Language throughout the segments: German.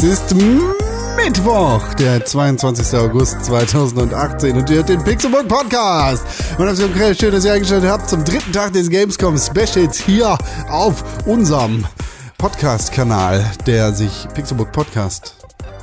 Es ist Mittwoch, der 22. August 2018 und ihr hört den Pixelbook Podcast. Und das ist schön, dass ihr eingeschaltet habt zum dritten Tag des Gamescom Specials hier auf unserem Podcast-Kanal, der sich Pixelbook Podcast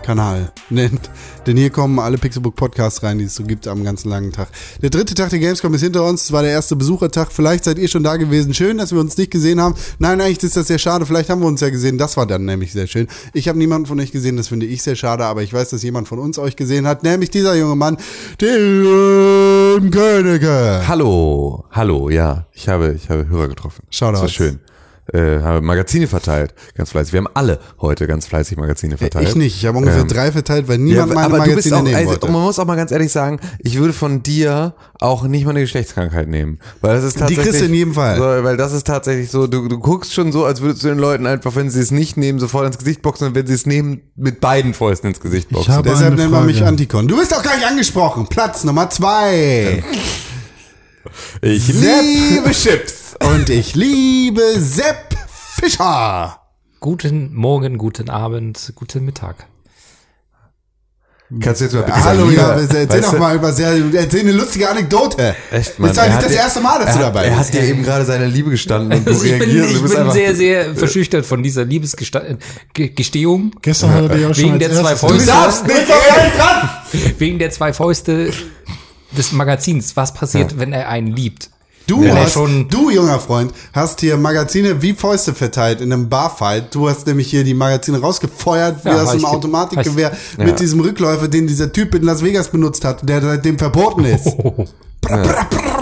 Kanal nennt. Denn hier kommen alle Pixelbook Podcasts rein, die es so gibt am ganzen langen Tag. Der dritte Tag der Gamescom ist hinter uns. Es war der erste Besuchertag. Vielleicht seid ihr schon da gewesen. Schön, dass wir uns nicht gesehen haben. Nein, eigentlich ist das sehr schade. Vielleicht haben wir uns ja gesehen. Das war dann nämlich sehr schön. Ich habe niemanden von euch gesehen. Das finde ich sehr schade. Aber ich weiß, dass jemand von uns euch gesehen hat. Nämlich dieser junge Mann, Tim Königke. Hallo, hallo, ja. Ich habe, ich habe Hörer getroffen. Shoutout. Das war schön. Äh, habe Magazine verteilt, ganz fleißig. Wir haben alle heute ganz fleißig Magazine verteilt. Ich nicht. Ich habe ungefähr Ähm, drei verteilt, weil Ja, niemand meine aber du bist Magazine auch, nehmen also, wollte. man muss auch mal ganz ehrlich sagen, ich würde von dir auch nicht mal eine Geschlechtskrankheit nehmen, weil das ist Die tatsächlich kriegst du in jedem Fall. So, weil das ist tatsächlich so, du, du guckst schon so, als würdest du den Leuten einfach, wenn sie es nicht nehmen, sofort ins Gesicht boxen und wenn sie es nehmen, mit beiden Fäusten ins Gesicht boxen. habe- Deshalb nennen wir mich. Antikon. Du bist doch gleich angesprochen. Platz Nummer zwei. ich liebe Chips. Und ich liebe Sepp Fischer. Guten Morgen, guten Abend, guten Mittag. Kannst du jetzt mal bitte Hallo, ja, erzähl weißt doch mal über sehr, erzähl eine lustige Anekdote. Echt, Das ist eigentlich er hat das dir- erste Mal, dass er du dabei Er bist. hat dir eben gerade seine Liebe gestanden und du ich bin, reagierst. ich du bist bin einfach, sehr, sehr verschüchtert von dieser Liebesgestehung. Gestern hat er dich auch schon Wegen als der zwei Fäuste. Du darfst nicht reden. Wegen der zwei Fäuste des Magazins. Was passiert, wenn er einen liebt? Du, er hast, schon- du, junger Freund, hast hier Magazine wie Fäuste verteilt in einem Barfight. Du hast nämlich hier die Magazine rausgefeuert, wie Ja, aus hab einem Automatikgewehr Ja. mit diesem Rückläufer, den dieser Typ in Las Vegas benutzt hat, der seitdem verboten ist. Brr, brr, brr.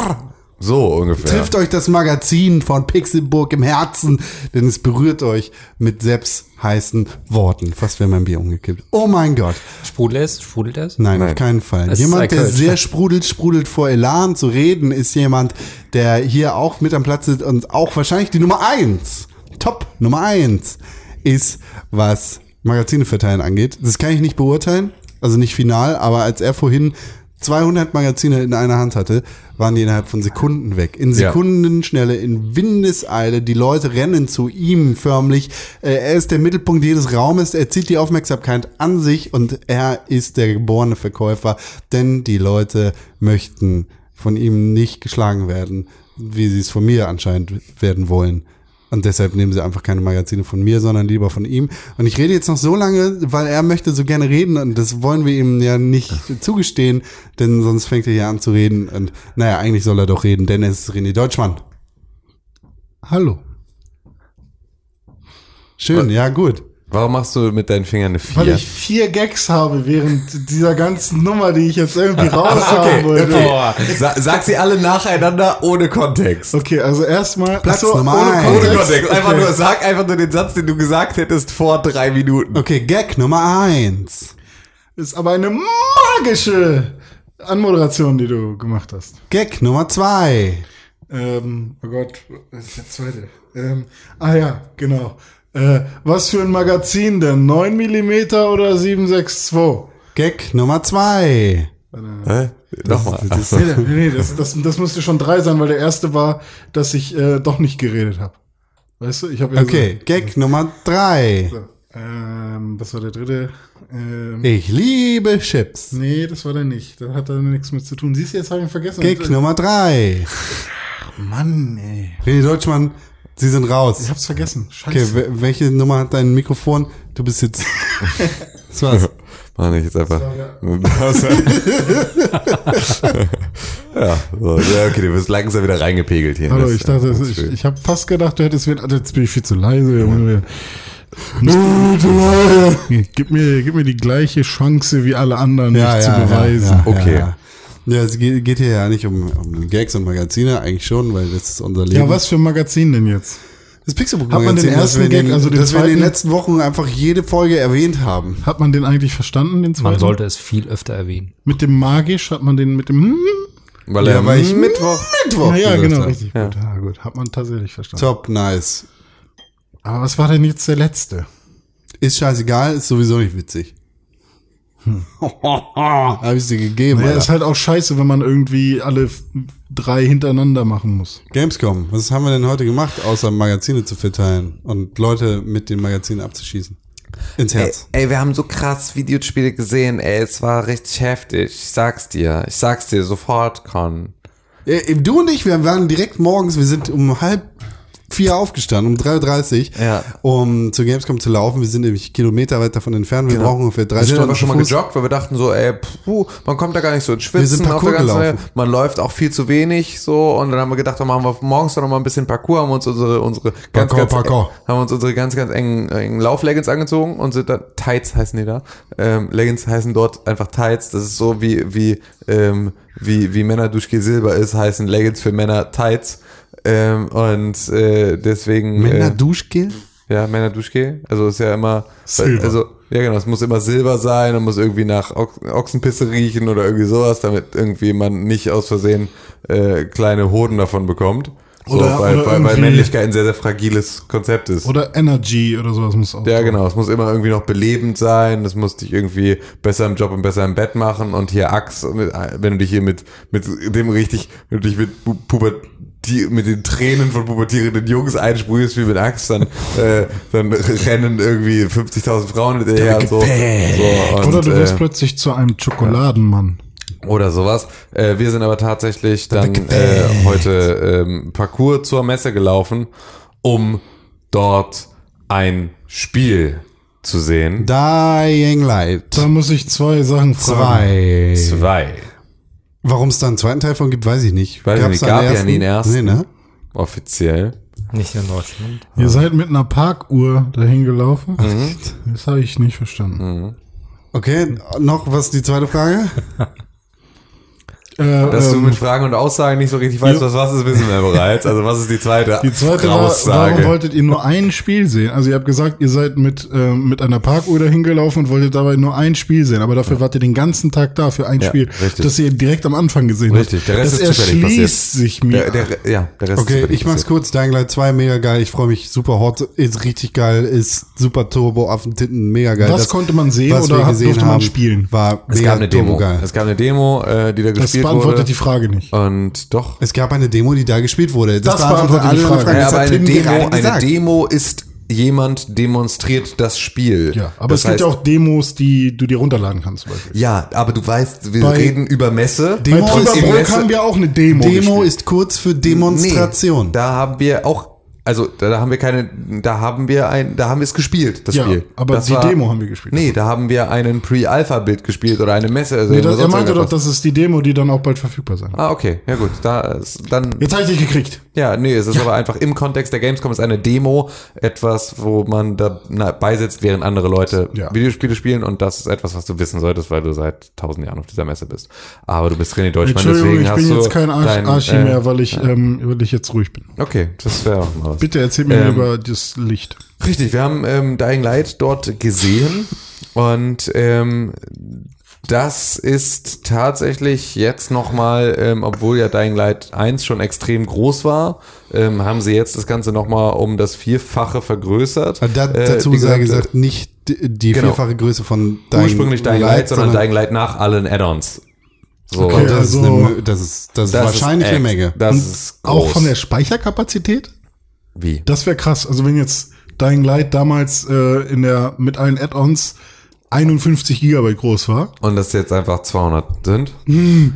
So ungefähr. Trifft euch das Magazin von Pixelburg im Herzen, denn es berührt euch mit Seps heißen Worten. Fast wäre mein Bier umgekippt. Oh mein Gott. Sprudelt es? Sprudelt es? Nein, Nein. auf keinen Fall. Ist jemand, der sehr sprudelt, sprudelt vor Elan zu reden, ist jemand, der hier auch mit am Platz ist und auch wahrscheinlich die Nummer eins, Top Nummer eins, ist, was Magazine verteilen angeht. Das kann ich nicht beurteilen, also nicht final, aber als er vorhin 200 Magazine in einer Hand hatte, waren die innerhalb von Sekunden weg. In. Sekundenschnelle, in Windeseile. Die Leute rennen zu ihm förmlich. Äh, Er ist der Mittelpunkt jedes Raumes. Er zieht die Aufmerksamkeit an sich und er ist der geborene Verkäufer, denn die Leute möchten von ihm nicht geschlagen werden, wie sie es von mir anscheinend werden wollen. Und deshalb nehmen sie einfach keine Magazine von mir, sondern lieber von ihm. Und ich rede jetzt noch so lange, weil er möchte so gerne reden und das wollen wir ihm ja nicht zugestehen, denn sonst fängt er hier an zu reden. Und naja, eigentlich soll er doch reden, denn es ist René Deutschmann. Hallo. Schön, ja gut. Warum machst du mit deinen Fingern eine Weil Vier? ich vier Gags habe während dieser ganzen Nummer, die ich jetzt irgendwie raushaben Okay, wollte. okay. Sa sag sie alle nacheinander ohne Kontext. Okay, also erstmal Platz so, Nummer ohne eins. Ohne Kontext. Kontext. Einfach Okay. nur, sag einfach nur den Satz, den du gesagt hättest vor drei Minuten. Okay, Gag Nummer eins. Ist aber eine magische Anmoderation, die du gemacht hast. Gag Nummer zwei. Ähm, oh Gott, was ist der zweite? Ähm, ah ja, genau. Äh, was für ein Magazin denn? 9 mm oder 762? Gag Nummer zwei. Hä? Nochmal. Ach so. Nee, nee, nee das, das, das müsste schon drei sein, weil der erste war, dass ich äh, doch nicht geredet habe. Weißt du, ich habe ja Okay, Gag Nummer drei. so, so, ähm, was war der dritte? Ähm, Ich liebe Chips. nee, das war der nicht. Da hat er nichts mit zu tun. Siehst du, jetzt habe ich ihn vergessen. Gag Nummer drei. Mann, ey. René Deutschmann, Sie sind raus. Ich hab's vergessen. Scheiße. Okay, wel- welche Nummer hat dein Mikrofon? Du bist jetzt. Das war's. Mach ich jetzt einfach. ja, so, ja, okay, du wirst langsam wieder reingepegelt hier. Hallo, Das- ich dachte, ist ich, schön. ich habe fast gedacht, du hättest wieder, also jetzt bin ich viel zu leise. Junge. gib mir, gib mir die gleiche Chance wie alle anderen, mich zu beweisen. Okay. Ja, ja es geht, hier ja nicht um, um Gags und Magazine, eigentlich schon, weil das ist unser Leben. Ja, was für ein Magazin denn jetzt? Das Pixelbook Hat man den ersten wir in den, Gag, also den das wir in den zweiten? letzten Wochen einfach jede Folge erwähnt haben. Hat man den eigentlich verstanden, den zweiten? Man sollte es viel öfter erwähnen. Mit dem magisch hat man den mit dem hm? Weil Ja, er weil ich Mittwoch. Mittwoch Ja, ja, genau, habe. richtig gut. Ja, gut. Hat man tatsächlich verstanden. Top, nice. Aber was war denn jetzt der letzte? Ist scheißegal, ist sowieso nicht witzig. Habe ich sie gegeben. Ja, ist halt auch scheiße, wenn man irgendwie alle drei hintereinander machen muss. Gamescom, was haben wir denn heute gemacht, außer Magazine zu verteilen und Leute mit den Magazinen abzuschießen? ins Ey, Herz. ey, wir haben so krass Videospiele gesehen, ey, es war richtig heftig. Ich sag's dir, ich sag's dir sofort, Con. Du und ich, wir waren direkt morgens, wir sind um halb vier aufgestanden, um 3.30 Uhr, Ja. um zu Gamescom zu laufen. Wir sind nämlich Kilometer weit davon entfernt. Wir brauchen ungefähr drei Wir sind Stunden. aber schon mal gejoggt, weil wir dachten so, ey, puh, man kommt da gar nicht so ins Schwitzen. Wir sind Parcours gelaufen. Reihe. Man läuft auch viel zu wenig so und dann haben wir gedacht, dann machen wir morgens noch mal ein bisschen Parcours, haben uns unsere, unsere ganz, Parcours, ganz, Parcours. haben uns unsere ganz, ganz engen, engen Laufleggings angezogen und sind dann, Tights heißen die da. Ähm, Leggings heißen dort einfach Tights. Das ist so wie, wie, ähm, wie, wie Männer Duschke Silber ist, heißen Leggings für Männer Tights. Ähm, und äh, deswegen. Männer äh, ja, Männer Duschke. Also ist ja immer. Silber. Also, ja genau, es muss immer Silber sein und muss irgendwie nach Ochsenpisse riechen oder irgendwie sowas, damit irgendwie man nicht aus Versehen äh, kleine Hoden davon bekommt. So, Oder- weil, oder weil, weil Männlichkeit ein sehr, sehr fragiles Konzept ist. Oder Energy oder sowas muss auch. Ja, genau. Es muss immer irgendwie noch belebend sein. Es muss dich irgendwie besser im Job und besser im Bett machen. Und hier Axt, mit- wenn du dich hier mit, mit dem richtig, wenn du dich mit Pu- Puberti mit den Tränen von pubertierenden Jungs einsprühst wie mit Axt, dann, äh, dann rennen irgendwie 50.000 Frauen hinterher und so. so und, Oder du wirst äh, plötzlich zu einem Schokoladenmann. Oder sowas. Äh, wir sind aber tatsächlich dann äh, heute ähm, Parcours zur Messe gelaufen, um dort ein Spiel zu sehen. Dying Light. Da muss ich zwei Sachen fragen. Zwei. Zwei. Warum es da einen zweiten Teil von gibt, weiß ich nicht. Weiß ich nicht, gab ja nie einen ersten. Nee, ne? Offiziell. Nicht in Deutschland. Ihr seid mit einer Parkuhr dahin gelaufen? Mhm. Das habe ich nicht verstanden. Okay, noch was die zweite Frage? Äh, Dass du ähm, mit Fragen und Aussagen nicht so richtig weißt, was was ist, wissen wir bereits. Also was ist die zweite, die zweite war, warum Aussage? wolltet ihr nur ein Spiel sehen? Also ihr habt gesagt, ihr seid mit, ähm, mit einer Parkuhr dahin gelaufen und wolltet dabei nur ein Spiel sehen. Aber dafür wart ihr den ganzen Tag da für ein Ja, Spiel, richtig. das ihr direkt am Anfang gesehen Richtig, habt. der Rest das ist zufällig passiert. sich mir. Der, der, ja, der Rest Okay, ist ich mach's kurz. Dying Light 2, mega geil. Ich freue mich super hot. Ist richtig geil. Ist super Turbo, Affentitten, mega geil. Was konnte man sehen oder hat- gesehen durfte man haben, spielen? War Es mega gab eine Demo. geil. Es gab eine Demo, äh, die da das gespielt beantwortet wurde. die Frage nicht. Und doch. Es gab eine Demo, die da gespielt wurde. Das beantwortet die Frage. Fragen. Ja, Das aber eine Demo, eine. Demo ist jemand demonstriert das Spiel. Ja, aber das es gibt ja auch Demos, die du dir runterladen kannst. Ja, aber du weißt, wir Bei- reden über Messe. Bei Demo im Trüberbrück Messe- haben wir auch eine Demo. Demo gespielt. ist kurz für Demonstration. Nee, da haben wir auch, also da, da haben wir keine, da haben wir ein, da haben wir es gespielt, das Ja, Spiel. aber das die Demo haben wir gespielt. Nee, da haben wir einen Pre-Alpha-Bild gespielt oder eine Messe. Also Nee, oder das, er meinte doch, das ist die Demo, die dann auch bald verfügbar sein wird. Ah, okay, ja gut, da ist dann Jetzt habe ich dich gekriegt. Ja, nee, es ist aber einfach im Kontext der Gamescom ist eine Demo etwas, wo man dabei sitzt, während andere Leute Ja. Videospiele spielen und das ist etwas, was du wissen solltest, weil du seit tausend Jahren auf dieser Messe bist. Aber du bist René Deutschmann, deswegen ich hast bin du jetzt kein Arsch, dein, Arschi äh, mehr, weil ich, ähm, weil ich jetzt ruhig bin. Okay, das wäre auch mal was. Bitte erzähl mir Ähm, über das Licht. Richtig, wir haben ähm, Dying Light dort gesehen und ähm, das ist tatsächlich jetzt nochmal, ähm, obwohl ja Dying Light 1 schon extrem groß war, ähm, haben sie jetzt das Ganze nochmal um das Vierfache vergrößert. Da, Äh, dazu wie sei gesagt, nicht die, Genau. vierfache Größe von Dying ursprünglich Dying Light, sondern Dying Light nach allen Add-ons. So, Okay, das, also- ist eine, das ist, das das wahrscheinlich ist eine Menge. Das Und ist groß. Auch von der Speicherkapazität? Wie? Das wäre krass. Also wenn jetzt Dying Light damals äh, in der mit allen Add-ons 51 Gigabyte groß war. Und das jetzt einfach 200 sind? Hm.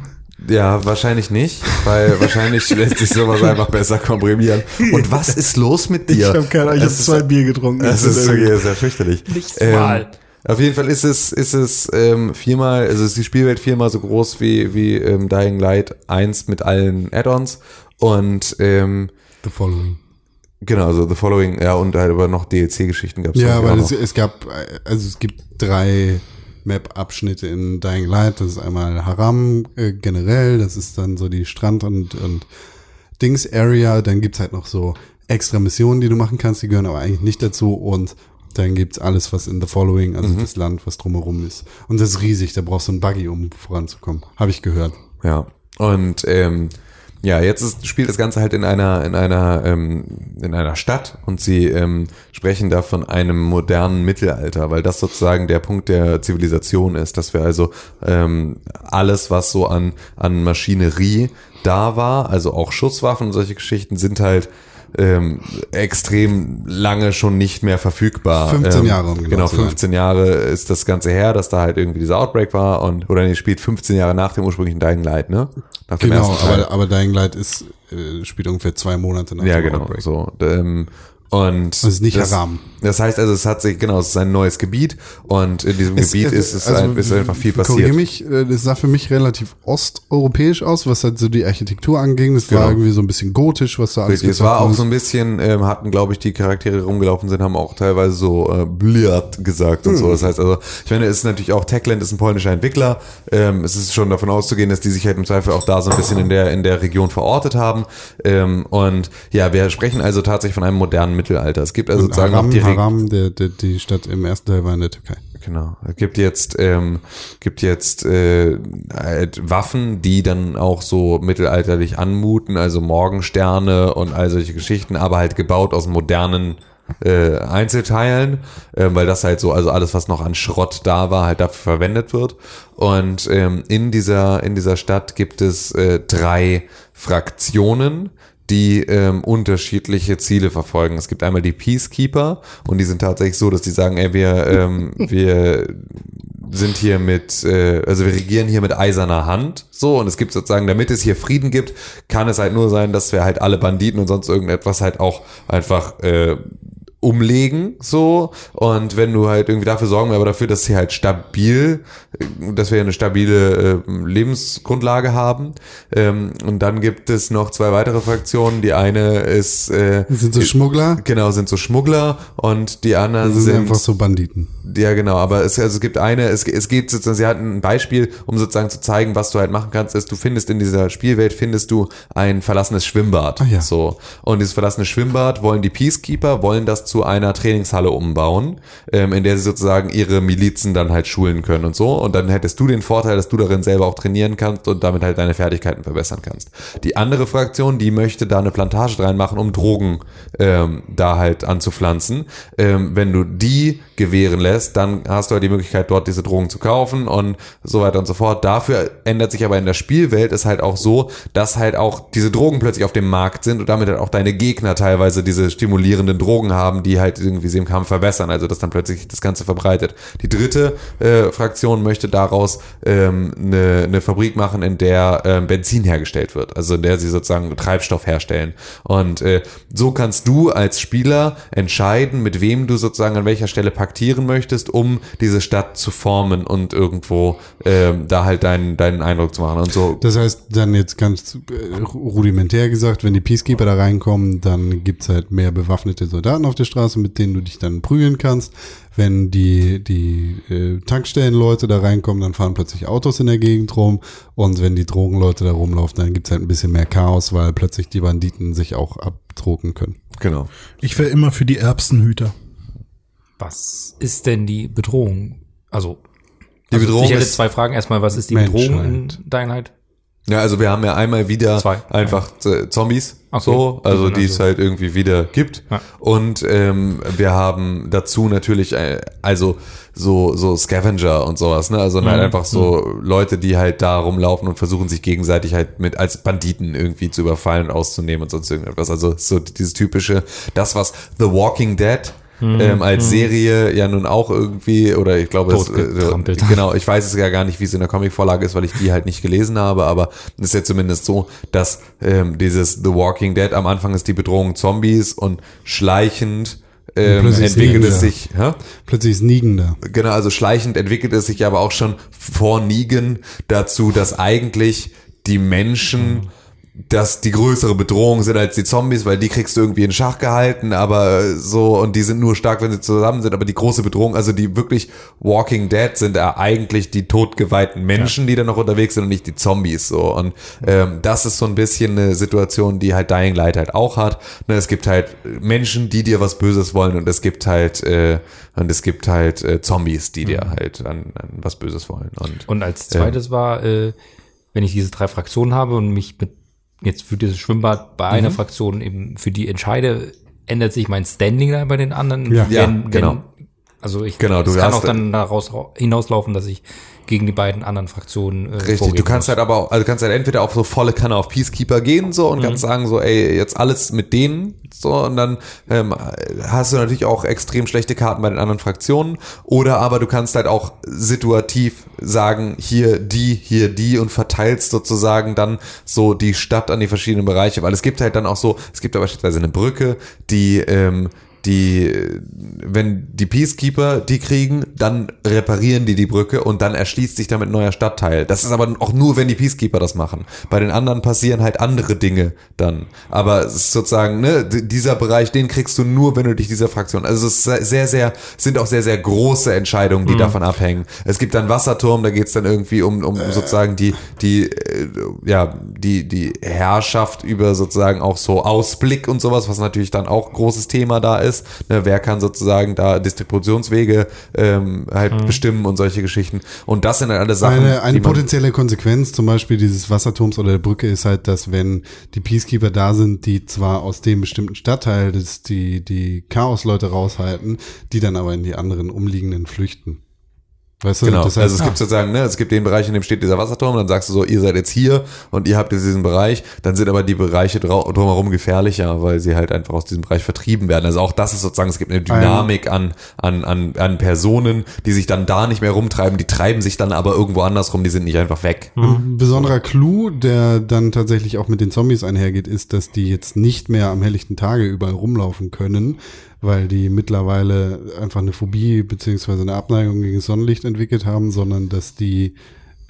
Ja, wahrscheinlich nicht, weil wahrscheinlich lässt sich sowas einfach besser komprimieren. Und was ist los mit Ich dir? habe keine Ahnung, ich habe Es ist- zwei Bier getrunken. Das Ich ist wirklich sehr fürchterlich. Nicht Ähm, mal. auf jeden Fall ist es, ist es ähm, viermal, also ist die Spielwelt viermal so groß wie, wie ähm, Dying Light 1 mit allen Add-ons. Und ähm, The Following. Genau, also The Following, ja, und halt aber noch DLC-Geschichten gab es Ja, noch. es, es gab, also es gibt drei Map-Abschnitte in Dying Light. Das ist einmal Haram äh, generell, das ist dann so die Strand- und, und Dings-Area. Dann gibt's halt noch so extra Missionen, die du machen kannst, die gehören aber eigentlich nicht dazu. Und dann gibt's alles, was in The Following, also das Land, was drumherum ist. Und das ist riesig, da brauchst du einen Buggy, um voranzukommen. Habe ich gehört. Ja. Und ähm, ja, jetzt ist, spielt das Ganze halt in einer in einer ähm, in einer Stadt und sie ähm, sprechen da von einem modernen Mittelalter, weil das sozusagen der Punkt der Zivilisation ist, dass wir also ähm, alles, was so an an Maschinerie da war, also auch Schusswaffen und solche Geschichten sind halt ähm, extrem lange schon nicht mehr verfügbar. 15 ähm, Jahre, um genau Genau, zu sein. 15 Jahre ist das Ganze her, dass da halt irgendwie dieser Outbreak war und oder nee, spielt 15 Jahre nach dem ursprünglichen Dying Light, ne? Nach dem Genau, aber, aber Dying Light ist, äh, spielt ungefähr zwei Monate nach Ja, dem genau. Outbreak. So. Ähm, und das ist nicht Haram. Das heißt also, es hat sich, genau, es ist ein neues Gebiet und in diesem Es- Gebiet es- ist es also, ein, ist einfach viel passiert. mich, äh, das sah für mich relativ osteuropäisch aus, was halt so die Architektur anging. Das war Genau. irgendwie so ein bisschen gotisch, was da alles Richtig, es war auch so ein bisschen, ähm, hatten, glaube ich, die Charaktere die rumgelaufen sind, haben auch teilweise so äh, Bliat gesagt und Hm. so. Das heißt also, ich meine, es ist natürlich auch Techland ist ein polnischer Entwickler. Ähm, es ist schon davon auszugehen, dass die sich halt im Zweifel auch da so ein bisschen in der in der Region verortet haben. Ähm, und ja, wir sprechen also tatsächlich von einem modernen Mittelalter. Es gibt also Und sozusagen auch die Haram der, der, die Stadt im ersten Teil war in der Türkei. Genau. Es gibt jetzt, ähm, gibt jetzt äh, halt Waffen, die dann auch so mittelalterlich anmuten, also Morgensterne und all solche Geschichten, aber halt gebaut aus modernen äh, Einzelteilen, äh, weil das halt so, also alles, was noch an Schrott da war, halt dafür verwendet wird. Und ähm, in dieser in dieser Stadt gibt es äh, drei Fraktionen, die ähm, unterschiedliche Ziele verfolgen. Es gibt einmal die Peacekeeper und die sind tatsächlich so, dass die sagen, ey, wir, ähm, wir sind hier mit, äh, also wir regieren hier mit eiserner Hand, so, und es gibt sozusagen, damit es hier Frieden gibt, kann es halt nur sein, dass wir halt alle Banditen und sonst irgendetwas halt auch einfach äh, umlegen, so, und wenn du halt irgendwie dafür sorgen wir aber dafür, dass sie halt stabil, dass wir eine stabile äh, Lebensgrundlage haben, ähm, und dann gibt es noch zwei weitere Fraktionen, die eine ist, äh, sind so Schmuggler, genau, sind so Schmuggler und die anderen sind sind einfach so Banditen. ja, genau, aber es, also es gibt eine, es, es geht sozusagen, sie hat ein Beispiel, um sozusagen zu zeigen, was du halt machen kannst, ist, du findest in dieser Spielwelt, findest du ein verlassenes Schwimmbad. Ah, ja. So. Und dieses verlassene Schwimmbad wollen die Peacekeeper, wollen das zu einer Trainingshalle umbauen, ähm, in der sie sozusagen ihre Milizen dann halt schulen können und so. Und dann hättest du den Vorteil, dass du darin selber auch trainieren kannst und damit halt deine Fertigkeiten verbessern kannst. Die andere Fraktion, die möchte da eine Plantage reinmachen, um Drogen ähm, da halt anzupflanzen. Ähm, wenn du die gewähren lässt, dann hast du halt die Möglichkeit, dort diese Drogen zu kaufen und so weiter und so fort. Dafür ändert sich aber in der Spielwelt ist halt auch so, dass halt auch diese Drogen plötzlich auf dem Markt sind und damit halt auch deine Gegner teilweise diese stimulierenden Drogen haben, die halt irgendwie sie im Kampf verbessern. Also dass dann plötzlich das Ganze verbreitet. Die dritte äh, Fraktion möchte daraus ähm, eine, eine Fabrik machen, in der ähm, Benzin hergestellt wird. Also in der sie sozusagen Treibstoff herstellen. Und äh, so kannst du als Spieler entscheiden, mit wem du sozusagen an welcher Stelle paktieren möchtest, um diese Stadt zu formen und irgendwo ähm, da halt deinen, deinen Eindruck zu machen. Und so Das heißt, dann jetzt ganz äh, rudimentär gesagt, wenn die Peacekeeper da reinkommen, dann gibt's halt mehr bewaffnete Soldaten auf der Straße, mit denen du dich dann prügeln kannst. Wenn die, die äh, Tankstellenleute da reinkommen, dann fahren plötzlich Autos in der Gegend rum. Und wenn die Drogenleute da rumlaufen, dann gibt's halt ein bisschen mehr Chaos, weil plötzlich die Banditen sich auch abdrucken können. genau. Ich wäre immer für die Erbsenhüter. Was ist denn die Bedrohung? Also, Die also Bedrohung ich hätte ist- zwei Fragen. Erstmal, was ist die Menschheit. Bedrohung in Dying Light? Ja, also wir haben ja einmal wieder Zwei. einfach äh, Zombies, Okay. so, also Die sind es also- halt irgendwie wieder gibt. Ja. Und ähm, wir haben dazu natürlich, äh, also so so Scavenger und sowas, ne? Also halt Mhm. einfach so Leute, die halt da rumlaufen und versuchen sich gegenseitig halt mit als Banditen irgendwie zu überfallen und auszunehmen und sonst irgendetwas. Also so dieses typische, das was The Walking Dead Mhm. ähm, als Serie ja nun auch irgendwie oder ich glaube es, äh, genau ich weiß es ja gar nicht wie es in der Comicvorlage ist weil ich die halt nicht gelesen habe aber es ist ja zumindest so dass ähm, dieses The Walking Dead am Anfang ist die Bedrohung Zombies und schleichend ähm, entwickelt es sich hä? Plötzlich ist Negan da. Genau, also schleichend entwickelt es sich aber auch schon vor Negan dazu, dass eigentlich die Menschen dass die größere Bedrohung sind als die Zombies, weil die kriegst du irgendwie in Schach gehalten, aber so, und die sind nur stark, wenn sie zusammen sind, aber die große Bedrohung, also die wirklich Walking Dead sind ja eigentlich die totgeweihten Menschen, die da noch unterwegs sind und nicht die Zombies, so, und ähm, das ist so ein bisschen eine Situation, die halt Dying Light halt auch hat, ne, es gibt halt Menschen, die dir was Böses wollen und es gibt halt, äh, und es gibt halt äh, Zombies, die dir halt an, an was Böses wollen. Und, Und als zweites war, äh, wenn ich diese drei Fraktionen habe und mich mit jetzt für dieses Schwimmbad bei Mhm. einer Fraktion eben für die entscheide, ändert sich mein Standing da bei den anderen. Ja. Ja, wenn, genau. Wenn, Also ich Genau, du kann auch dann daraus ra- hinauslaufen, dass ich gegen die beiden anderen Fraktionen äh, Richtig, du kannst muss. halt aber auch, also du kannst halt entweder auf so volle Kanne auf Peacekeeper gehen so und kannst sagen so, ey, jetzt alles mit denen so und dann ähm, hast du natürlich auch extrem schlechte Karten bei den anderen Fraktionen. Oder aber du kannst halt auch situativ sagen, hier die, hier die und verteilst sozusagen dann so die Stadt an die verschiedenen Bereiche, weil es gibt halt dann auch so, es gibt da beispielsweise eine Brücke, die ähm, die, äh, wenn die Peacekeeper die kriegen, dann reparieren die die Brücke und dann erschließt sich damit ein neuer Stadtteil. Das ist aber auch nur, wenn die Peacekeeper das machen. Bei den anderen passieren halt andere Dinge dann. Aber es ist sozusagen, ne, dieser Bereich, den kriegst du nur, wenn du dich dieser Fraktion, also es ist sehr, sehr, sind auch sehr, sehr große Entscheidungen, die davon abhängen. Es gibt dann Wasserturm, da geht's dann irgendwie um, um sozusagen die, die, äh, ja, die, die Herrschaft über sozusagen auch so Ausblick und sowas, was natürlich dann auch großes Thema da ist. Ne, wer kann sozusagen da Distributionswege ähm, halt bestimmen und solche Geschichten. Und das sind halt alle Sachen, Eine, eine potenzielle Konsequenz zum Beispiel dieses Wasserturms oder der Brücke ist halt, dass wenn die Peacekeeper da sind, die zwar aus dem bestimmten Stadtteil das, die, die Chaos-Leute raushalten, die dann aber in die anderen umliegenden flüchten. Weißt du, Genau, das also es gibt sozusagen, ne, es gibt den Bereich, in dem steht dieser Wasserturm, dann sagst du so, ihr seid jetzt hier und ihr habt jetzt diesen Bereich, dann sind aber die Bereiche drumherum gefährlicher, weil sie halt einfach aus diesem Bereich vertrieben werden. Also auch das ist sozusagen, es gibt eine Dynamik an, an, an, an Personen, die sich dann da nicht mehr rumtreiben, die treiben sich dann aber irgendwo anders rum, die sind nicht einfach weg. Ein besonderer Clou, der dann tatsächlich auch mit den Zombies einhergeht, ist, dass die jetzt nicht mehr am helllichten Tage überall rumlaufen können, weil die mittlerweile einfach eine Phobie beziehungsweise eine Abneigung gegen Sonnenlicht entwickelt haben, sondern dass die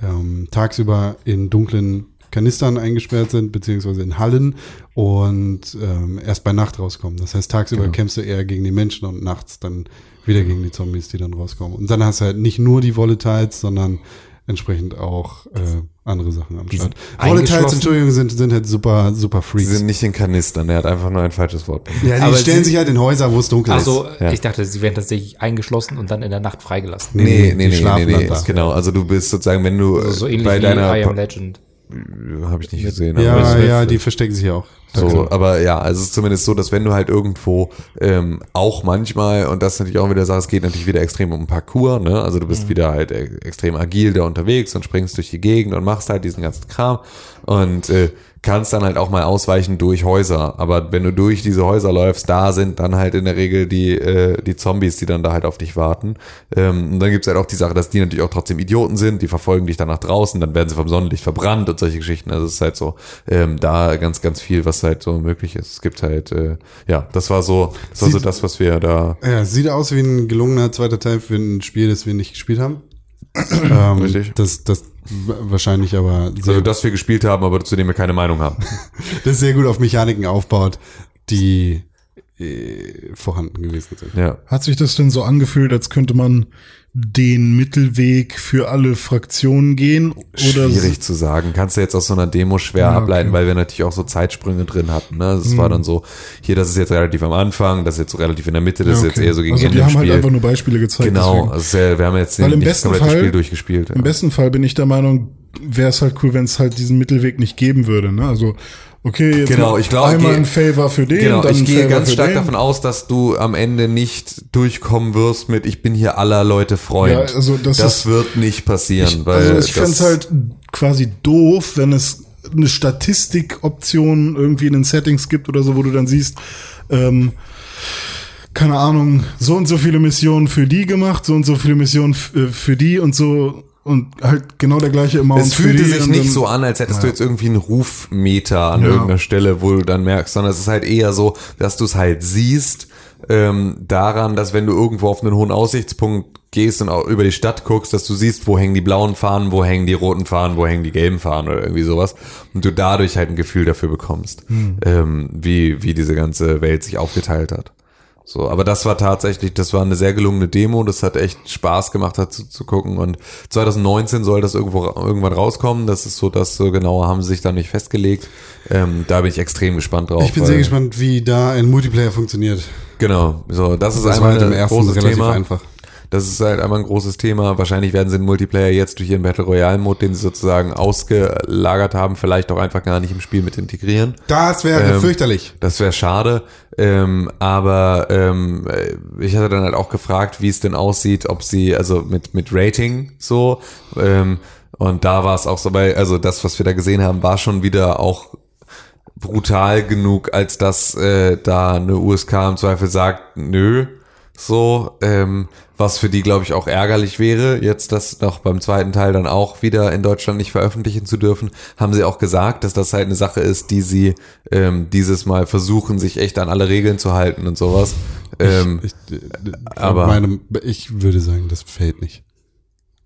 ähm, tagsüber in dunklen Kanistern eingesperrt sind, beziehungsweise in Hallen und ähm, erst bei Nacht rauskommen. Das heißt, tagsüber kämpfst du eher gegen die Menschen und nachts dann wieder gegen die Zombies, die dann rauskommen. Und dann hast du halt nicht nur die Volatiles, sondern entsprechend auch äh, andere Sachen am Start. Volatiles? Entschuldigung, sind, sind halt super, super Sie Freaks. sind nicht in Kanistern, er hat einfach nur ein falsches Wort. Ja, die Aber stellen sie- sich halt in Häuser, wo es dunkel Also ist. Ja. ich dachte, sie werden tatsächlich eingeschlossen und dann in der Nacht freigelassen. Nee, Nee, nee, nee, nee, nee, nee, genau. Also du bist sozusagen, wenn du Also so ähnlich bei wie deiner, I Am Legend. Habe ich nicht gesehen. Ja, ja, die verstecken sich ja auch. So, aber ja, also es ist zumindest so, dass wenn du halt irgendwo ähm, auch manchmal, und das natürlich auch wieder Sache, es geht natürlich wieder extrem um Parcours, ne? Also du bist wieder halt e- extrem agil da unterwegs und springst durch die Gegend und machst halt diesen ganzen Kram und äh, kannst dann halt auch mal ausweichen durch Häuser. Aber wenn du durch diese Häuser läufst, da sind dann halt in der Regel die, äh, die Zombies, die dann da halt auf dich warten. Ähm, und dann gibt's halt auch die Sache, dass die natürlich auch trotzdem Idioten sind, die verfolgen dich dann nach draußen, dann werden sie vom Sonnenlicht verbrannt und solche Geschichten. Also es ist halt so, ähm, da ganz, ganz viel, was halt so möglich ist. Es gibt halt, äh, ja, das war so, das war so Sie- das, was wir da. Ja, sieht aus wie ein gelungener zweiter Teil für ein Spiel, das wir nicht gespielt haben. ähm, Richtig. Das, das wahrscheinlich aber sehr, Also das wir gespielt haben, aber zu dem wir keine Meinung haben. das sehr gut auf Mechaniken aufbaut, die äh, vorhanden gewesen sind. Ja. Hat sich das denn so angefühlt, als könnte man den Mittelweg für alle Fraktionen gehen? Oder Schwierig zu sagen. Kannst du jetzt aus so einer Demo schwer Ja, okay. ableiten, weil wir natürlich auch so Zeitsprünge drin hatten. Ne? Also es war dann so, hier, das ist jetzt relativ am Anfang, das ist jetzt so relativ in der Mitte, das Ja, ist jetzt okay. eher so gegen also Ende im haben Spiel. halt einfach nur Beispiele gezeigt. genau, also ja, wir haben jetzt nicht das komplette Fall- Spiel durchgespielt. Im besten Fall bin ich der Meinung, wäre es halt cool, wenn es halt diesen Mittelweg nicht geben würde. Ne? Also, okay, jetzt Genau, ich glaube, einmal ich ein Favor für den, Genau, dann ich gehe ganz stark den. davon aus, dass du am Ende nicht durchkommen wirst mit ich bin hier aller Leute Freund. Ja, also das ist- wird nicht passieren, weil also ich fände das- es halt quasi doof, wenn es eine Statistikoption irgendwie in den Settings gibt oder so, wo du dann siehst, ähm, keine Ahnung, so und so viele Missionen für die gemacht, so und so viele Missionen äh, für die und so und halt genau der gleiche Amount Es fühlte sich nicht dann- so an, als hättest du jetzt irgendwie einen Rufmeter an Ja. irgendeiner Stelle, wo du dann merkst, sondern es ist halt eher so, dass du es halt siehst, ähm, daran, dass wenn du irgendwo auf einen hohen Aussichtspunkt gehst und auch über die Stadt guckst, dass du siehst, wo hängen die blauen Fahnen, wo hängen die roten Fahnen, wo hängen die gelben Fahnen oder irgendwie sowas und du dadurch halt ein Gefühl dafür bekommst, ähm, wie, wie diese ganze Welt sich aufgeteilt hat. So, aber das war tatsächlich, das war eine sehr gelungene Demo, das hat echt Spaß gemacht, dazu zu gucken und 2019 soll das irgendwo irgendwann rauskommen, das ist so, das so genauer haben sie sich da nicht festgelegt. Ähm, da bin ich extrem gespannt drauf. Ich bin sehr gespannt, wie da ein Multiplayer funktioniert. Genau, so, das ist Das war einmal halt im ein ersten großes Thema. einfach. Das ist halt einmal ein großes Thema. Wahrscheinlich werden sie den Multiplayer jetzt durch ihren Battle Royale Mode, den sie sozusagen ausgelagert haben, vielleicht auch einfach gar nicht im Spiel mit integrieren. Das wäre Ähm, fürchterlich. Das wäre schade. Ähm, aber ähm, äh, ich hatte dann halt auch gefragt, wie es denn aussieht, ob sie, also mit, mit Rating so. Ähm, und da war es auch so, weil, also das, was wir da gesehen haben, war schon wieder auch brutal genug, als dass äh, da eine USK im Zweifel sagt, nö, so, ähm, was für die, glaube ich, auch ärgerlich wäre, jetzt das noch beim zweiten Teil dann auch wieder in Deutschland nicht veröffentlichen zu dürfen, haben sie auch gesagt, dass das halt eine Sache ist, die sie ähm, dieses Mal versuchen, sich echt an alle Regeln zu halten und sowas. Ähm, ich, äh, aber- meine, ich würde sagen, das fällt nicht.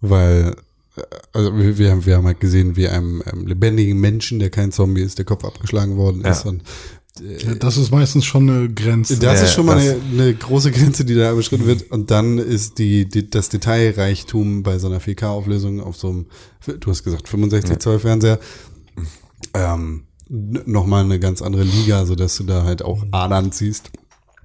Weil, äh, also wir, wir, haben, wir haben halt gesehen, wie einem, einem lebendigen Menschen, der kein Zombie ist, der Kopf abgeschlagen worden ist. Ja. Und Ja, das ist meistens schon eine Grenze. das Ja, ist schon mal eine, eine große Grenze, die da überschritten wird. Und dann ist die, die das Detailreichtum bei so einer 4K-Auflösung auf so einem, du hast gesagt, 65 Zoll Fernseher, ähm, nochmal eine ganz andere Liga, so dass du da halt auch Adern siehst,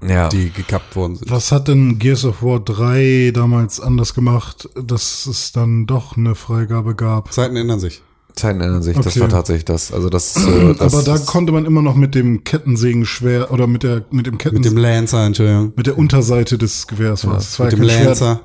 ja. die gekappt worden sind. Was hat denn Gears of War 3 damals anders gemacht, dass es dann doch eine Freigabe gab? Zeiten ändern sich. Zeiten ändern sich, das Okay. war tatsächlich das. Also das, so, das Aber da konnte man immer noch mit dem Kettensägen schwer oder mit der mit dem Ketten Mit dem Lancer, Entschuldigung. mit der Unterseite des Gewehrs war es. Es war Mit ja dem kein Schwert. Lancer.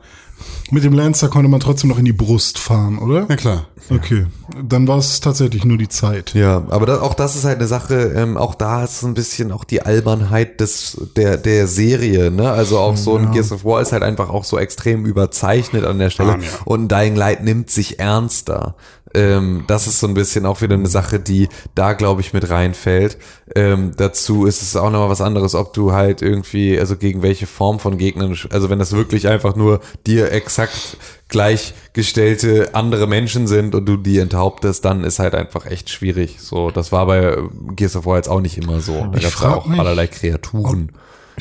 Mit dem Lancer konnte man trotzdem noch in die Brust fahren, oder? Na klar. Okay, dann war es tatsächlich nur die Zeit. Ja, aber das, auch das ist halt eine Sache, ähm, auch da ist so ein bisschen auch die Albernheit des, der, der Serie, ne? Also auch so ein Gears of War ist halt einfach auch so extrem überzeichnet an der Stelle. Ah, ja. Und Dying Light nimmt sich ernster. Ähm, das ist so ein bisschen auch wieder eine Sache, die da, glaube ich, mit reinfällt. Ähm, dazu ist es auch nochmal was anderes, ob du halt irgendwie, also gegen welche Form von Gegnern, also wenn das wirklich einfach nur dir exakt gleichgestellte andere Menschen sind und du die enthauptest, dann ist halt einfach echt schwierig. So, das war bei Gears of War jetzt auch nicht immer so. Da gab es auch mich, allerlei Kreaturen.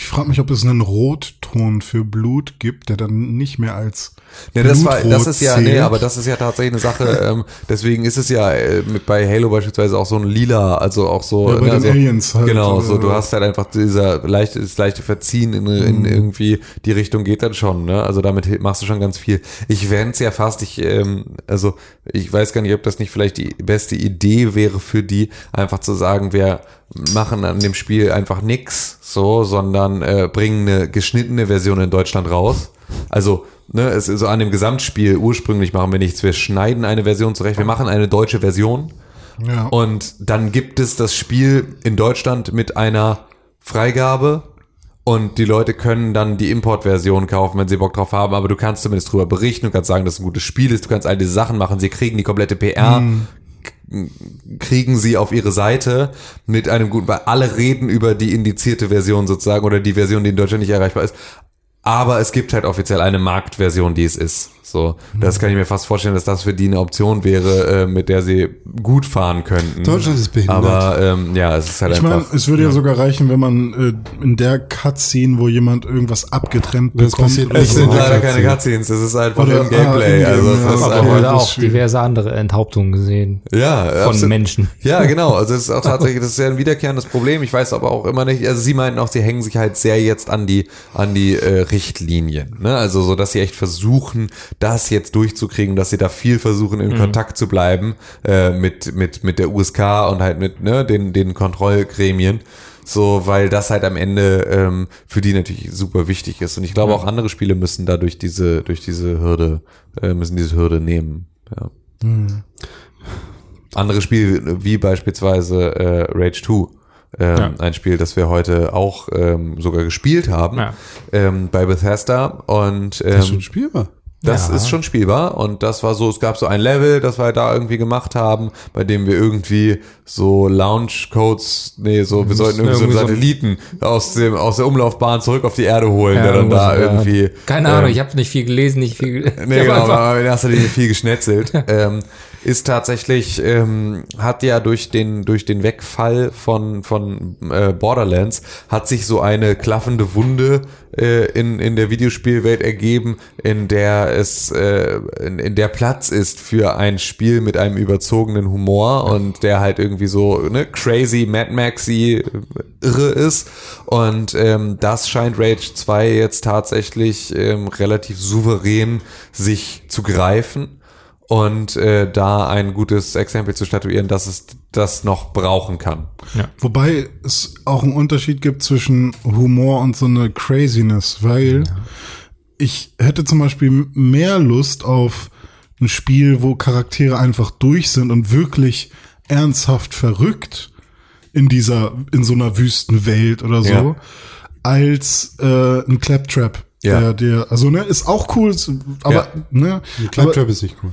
Ich frage mich, ob es einen Rotton für Blut gibt, der dann nicht mehr als Ne, das war, das ist ja, nee, aber das ist ja tatsächlich eine Sache. ähm, deswegen ist es ja äh, mit bei Halo beispielsweise auch so ein Lila, also auch so. Ja, bei ne, den also, Aliens halt, Genau, so äh, du hast halt einfach dieser leichte, das leichte Verziehen in, in irgendwie die Richtung geht dann schon. Ne, also damit machst du schon ganz viel. Ich fände ja fast, ich, ähm, also ich weiß gar nicht, ob das nicht vielleicht die beste Idee wäre für die, einfach zu sagen, wir machen an dem Spiel einfach nix, so, sondern äh, bringen eine geschnittene Version in Deutschland raus. Also ne, es ist so an dem Gesamtspiel ursprünglich machen wir nichts. Wir schneiden eine Version zurecht, wir machen eine deutsche Version. Ja. und dann gibt es das Spiel in Deutschland mit einer Freigabe. Und die Leute können dann die Importversion kaufen, wenn sie Bock drauf haben, aber du kannst zumindest drüber berichten, du kannst sagen, dass es ein gutes Spiel ist, du kannst all diese Sachen machen, sie kriegen die komplette PR, k- kriegen sie auf ihre Seite mit einem guten, weil alle reden über die indizierte Version sozusagen oder die Version, die in Deutschland nicht erreichbar ist. Aber es gibt halt offiziell eine Marktversion, die es ist. So, das kann ich mir fast vorstellen, dass das für die eine Option wäre, äh, mit der sie gut fahren könnten. Deutschland ist behindert. Aber ähm, ja, es ist halt Ich meine, einfach. es würde ja. sogar reichen, wenn man äh, in der Cutscene, wo jemand irgendwas abgetrennt Das bekommt. passiert es sind leider keine Cutscenes, das ist einfach Oder- im Gameplay. ah, also das ist ja. Aber einfach, heute ist auch diverse andere Enthauptungen gesehen ja, von absolut. Menschen. Ja, genau. Also es ist auch tatsächlich, das ist ja ein wiederkehrendes Problem. Ich weiß aber auch immer nicht, also sie meinten auch, sie hängen sich halt sehr jetzt an die, an die äh, Richtlinien. Ne? Also so, dass sie echt versuchen, das jetzt durchzukriegen, dass sie da viel versuchen, in Kontakt zu bleiben äh, mit, mit, mit der USK und halt mit ne, den, den Kontrollgremien. So, weil das halt am Ende ähm, für die natürlich super wichtig ist. Und ich glaube, auch andere Spiele müssen da durch diese, durch diese Hürde, äh, müssen diese Hürde nehmen. Ja. Andere Spiele, wie beispielsweise äh, Rage 2. Ähm, Ja. Ein Spiel, das wir heute auch ähm, sogar gespielt haben Ja. ähm, bei Bethesda. Und ähm, Das ist schon spielbar. das Ja. ist schon spielbar und das war so, es gab so ein Level, das wir da irgendwie gemacht haben, bei dem wir irgendwie so Launch-Codes, nee, so, wir sollten irgendwie so einen irgendwie so ein- Satelliten aus dem, aus der Umlaufbahn zurück auf die Erde holen, Ja, der dann da ja. irgendwie. Keine Ahnung, ähm, ich habe nicht viel gelesen, nicht viel. Nee, genau, aber in erster Linie viel geschnetzelt. ähm, ist tatsächlich, ähm, hat ja durch den, durch den Wegfall von, von äh, Borderlands, hat sich so eine klaffende Wunde äh, in, in der Videospielwelt ergeben, in der es, äh, in, in der Platz ist für ein Spiel mit einem überzogenen Humor und der halt irgendwie so ne, crazy, Mad Maxy, äh, irre ist. Und ähm, das scheint Rage 2 jetzt tatsächlich ähm, relativ souverän sich zu greifen und äh, da ein gutes Exempel zu statuieren, dass es das noch brauchen kann. Wobei es auch einen Unterschied gibt zwischen Humor und so eine Craziness, weil ich hätte zum Beispiel mehr Lust auf ein Spiel, wo Charaktere einfach durch sind und wirklich ernsthaft verrückt in dieser, in so einer Wüstenwelt oder so, Ja. als äh, ein Claptrap. Ja. Der, der, also ne, ist auch cool, aber Ja. ne, Ein aber, Claptrap ist nicht cool.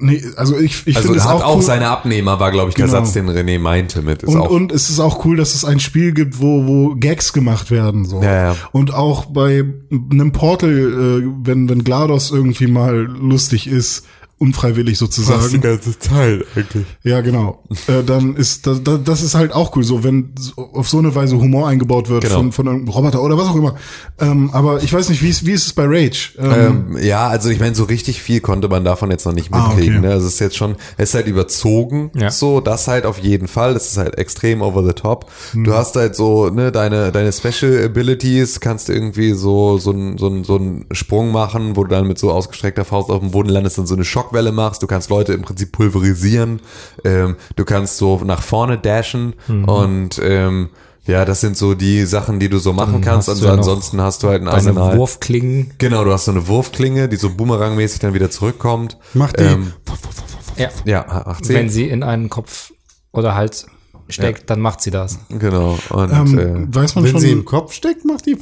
Nee, also ich, ich Also finde es hat auch, auch cool. seine Abnehmer, war glaube ich der Genau. Satz, den René meinte mit. Ist Und, auch, und es ist auch cool, dass es ein Spiel gibt, wo, wo Gags gemacht werden. So. Ja, ja. Und auch bei einem Portal, äh, wenn, wenn GLaDOS irgendwie mal lustig ist, unfreiwillig sozusagen. ganze Zeit eigentlich. Ja, genau. äh, dann ist das, das, das ist halt auch cool, so wenn so- auf so eine Weise Humor eingebaut wird Genau. von, von irgendeinem Roboter oder was auch immer. Ähm, aber ich weiß nicht, wie ist, wie ist es bei Rage? Ähm, Ähm, ja, also ich meine, so richtig viel konnte man davon jetzt noch nicht Ah, mitkriegen. okay. ne? Also es ist jetzt schon, es ist halt überzogen, Ja. so, das halt auf jeden Fall. Das ist halt extrem over the top. Hm. Du hast halt so, ne, deine, deine Special Abilities, kannst irgendwie so, so einen so einen- so einen Sprung machen, wo du dann mit so ausgestreckter Faust auf dem Boden landest und so eine Schockwelle machst. Du kannst Leute im Prinzip pulverisieren. Ähm, du kannst so nach vorne dashen Mhm. und ähm, ja, das sind so die Sachen, die du so machen Dann kannst. hast Also ja ansonsten hast du halt ein Arsenal. Wurfklingen. Genau, du hast so eine Wurfklinge, die so boomerangmäßig dann wieder zurückkommt. Macht die. Ähm, Ja. ja, macht sie. Wenn sie in einen Kopf oder Hals steckt, dann macht sie das. Genau. Und ähm, äh, weiß man Wenn schon, sie im Kopf steckt, macht die.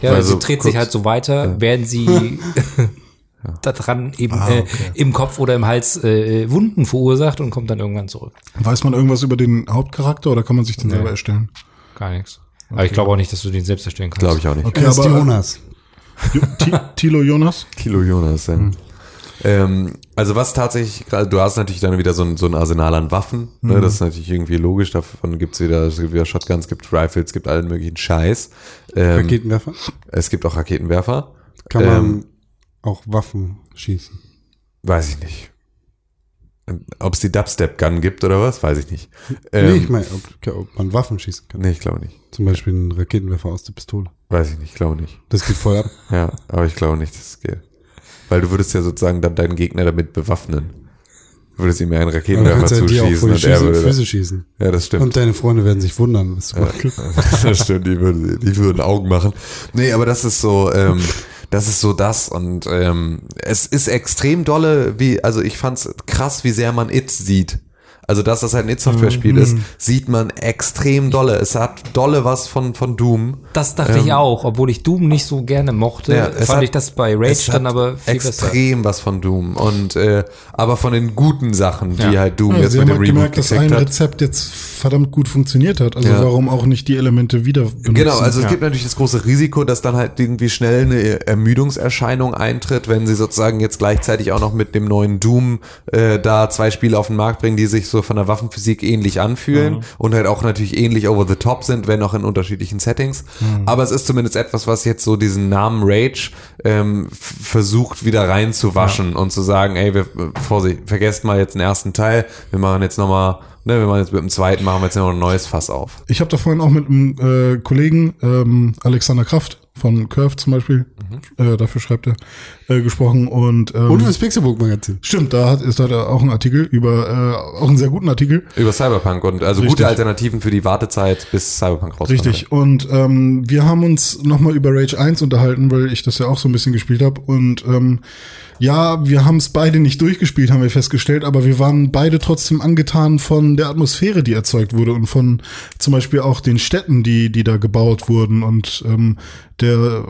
Ja, Also sie dreht kurz- sich halt so weiter, während sie da dran eben Ah, äh, okay. im Kopf oder im Hals äh, Wunden verursacht und kommt dann irgendwann zurück. weiß man irgendwas über den Hauptcharakter oder kann man sich den selber erstellen? Gar nichts. Aber ich glaube auch nicht, dass du den selbst erstellen kannst. glaube ich auch nicht. Okay, Er ist aber Jonas. Ti- Tilo Jonas? Kilo Jonas. Ja. Ähm, also was tatsächlich, gerade du hast natürlich dann wieder so ein, so ein Arsenal an Waffen. Ne? Das ist natürlich irgendwie logisch. Davon gibt's wieder, es gibt wieder Shotguns, es gibt Rifles, es gibt allen möglichen Scheiß. Ähm, Raketenwerfer. es gibt auch Raketenwerfer. Kann man ähm, auch Waffen schießen. Weiß ich nicht. Ob es die Dubstep-Gun gibt oder was, weiß ich nicht. nee, Ähm, ich meine, ob, ob man Waffen schießen kann. nee, ich glaube nicht. Zum Beispiel einen Raketenwerfer aus der Pistole. Weiß ich nicht, glaube nicht. Das geht voll ab. Ja, aber ich glaube nicht, dass es geht. Weil du würdest ja sozusagen dann deinen Gegner damit bewaffnen. Du würdest ihm ja einen Raketenwerfer ja zuschießen und er würde. Füße schießen. Ja, das stimmt. Und deine Freunde werden sich wundern, was du machst. das stimmt, die würden, die würden Augen machen. Nee, aber das ist so, ähm, das ist so das und ähm, es ist extrem dolle, wie, also ich fand's krass, wie sehr man It sieht. Also dass das halt ein It-Software-Spiel Mhm. ist, sieht man extrem dolle. Es hat dolle was von, von Doom. Das dachte ich auch, obwohl ich Doom nicht so gerne mochte, Ähm, Ja, es fand hat- ich das bei Rage es dann hat aber viel besser. extrem was von Doom und äh, aber von den guten Sachen, die Ja. halt Doom Ja, jetzt sie mit haben dem halt Reboot gemerkt, dass ein hat. Rezept jetzt verdammt gut funktioniert hat. Also Ja. warum auch nicht die Elemente wieder benutzen? Genau, also es gibt natürlich das große Risiko, dass dann halt irgendwie schnell eine Ermüdungserscheinung eintritt, wenn sie sozusagen jetzt gleichzeitig auch noch mit dem neuen Doom äh, da zwei Spiele auf den Markt bringen, die sich so von der Waffenphysik ähnlich anfühlen und halt auch natürlich ähnlich over the top sind, wenn auch in unterschiedlichen Settings. Aber es ist zumindest etwas, was jetzt so diesen Namen Rage ähm, versucht wieder reinzuwaschen und zu sagen, ey, wir, Vorsicht, vergesst mal jetzt den ersten Teil, wir machen jetzt nochmal, ne, wir machen jetzt mit dem zweiten, machen wir jetzt noch ein neues Fass auf. Ich habe da vorhin auch mit einem äh, Kollegen, ähm, Alexander Kraft von Curve zum Beispiel, äh, dafür schreibt er, äh, gesprochen und, ähm, Und fürs Pixelbook-Magazin. stimmt, da hat, ist da auch ein Artikel über, äh, auch einen sehr guten Artikel. Über Cyberpunk und also Richtig. gute Alternativen für die Wartezeit, bis Cyberpunk rauskommt. Richtig. Und ähm, wir haben uns nochmal über Rage 1 unterhalten, weil ich das ja auch so ein bisschen gespielt habe. Und ähm, ja, wir haben es beide nicht durchgespielt, haben wir festgestellt, aber wir waren beide trotzdem angetan von der Atmosphäre, die erzeugt wurde und von zum Beispiel auch den Städten, die, die da gebaut wurden. Und ähm, der,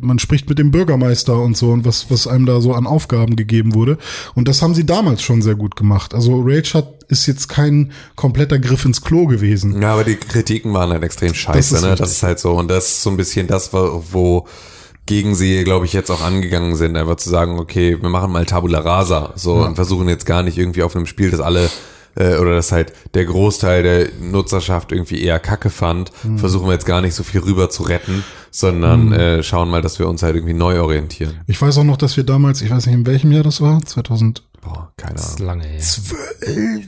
man spricht mit dem Bürgermeister und so und was, was einem da so an Aufgaben gegeben wurde. Und das haben sie damals schon sehr gut gemacht. Also Rage hat ist jetzt kein kompletter Griff ins Klo gewesen. Ja, aber die Kritiken waren halt extrem Das scheiße, ist ne? Das ist halt so und das ist so ein bisschen das, wo, wo gegen sie, glaube ich, jetzt auch angegangen sind, einfach zu sagen, okay, wir machen mal Tabula Rasa, so und versuchen jetzt gar nicht irgendwie auf einem Spiel, das alle äh, oder das halt der Großteil der Nutzerschaft irgendwie eher Kacke fand, versuchen wir jetzt gar nicht so viel rüber zu retten, sondern äh, schauen mal, dass wir uns halt irgendwie neu orientieren. Ich weiß auch noch, dass wir damals, ich weiß nicht in welchem Jahr das war, 2012. Boah, keine Das ist Ahnung. lange her.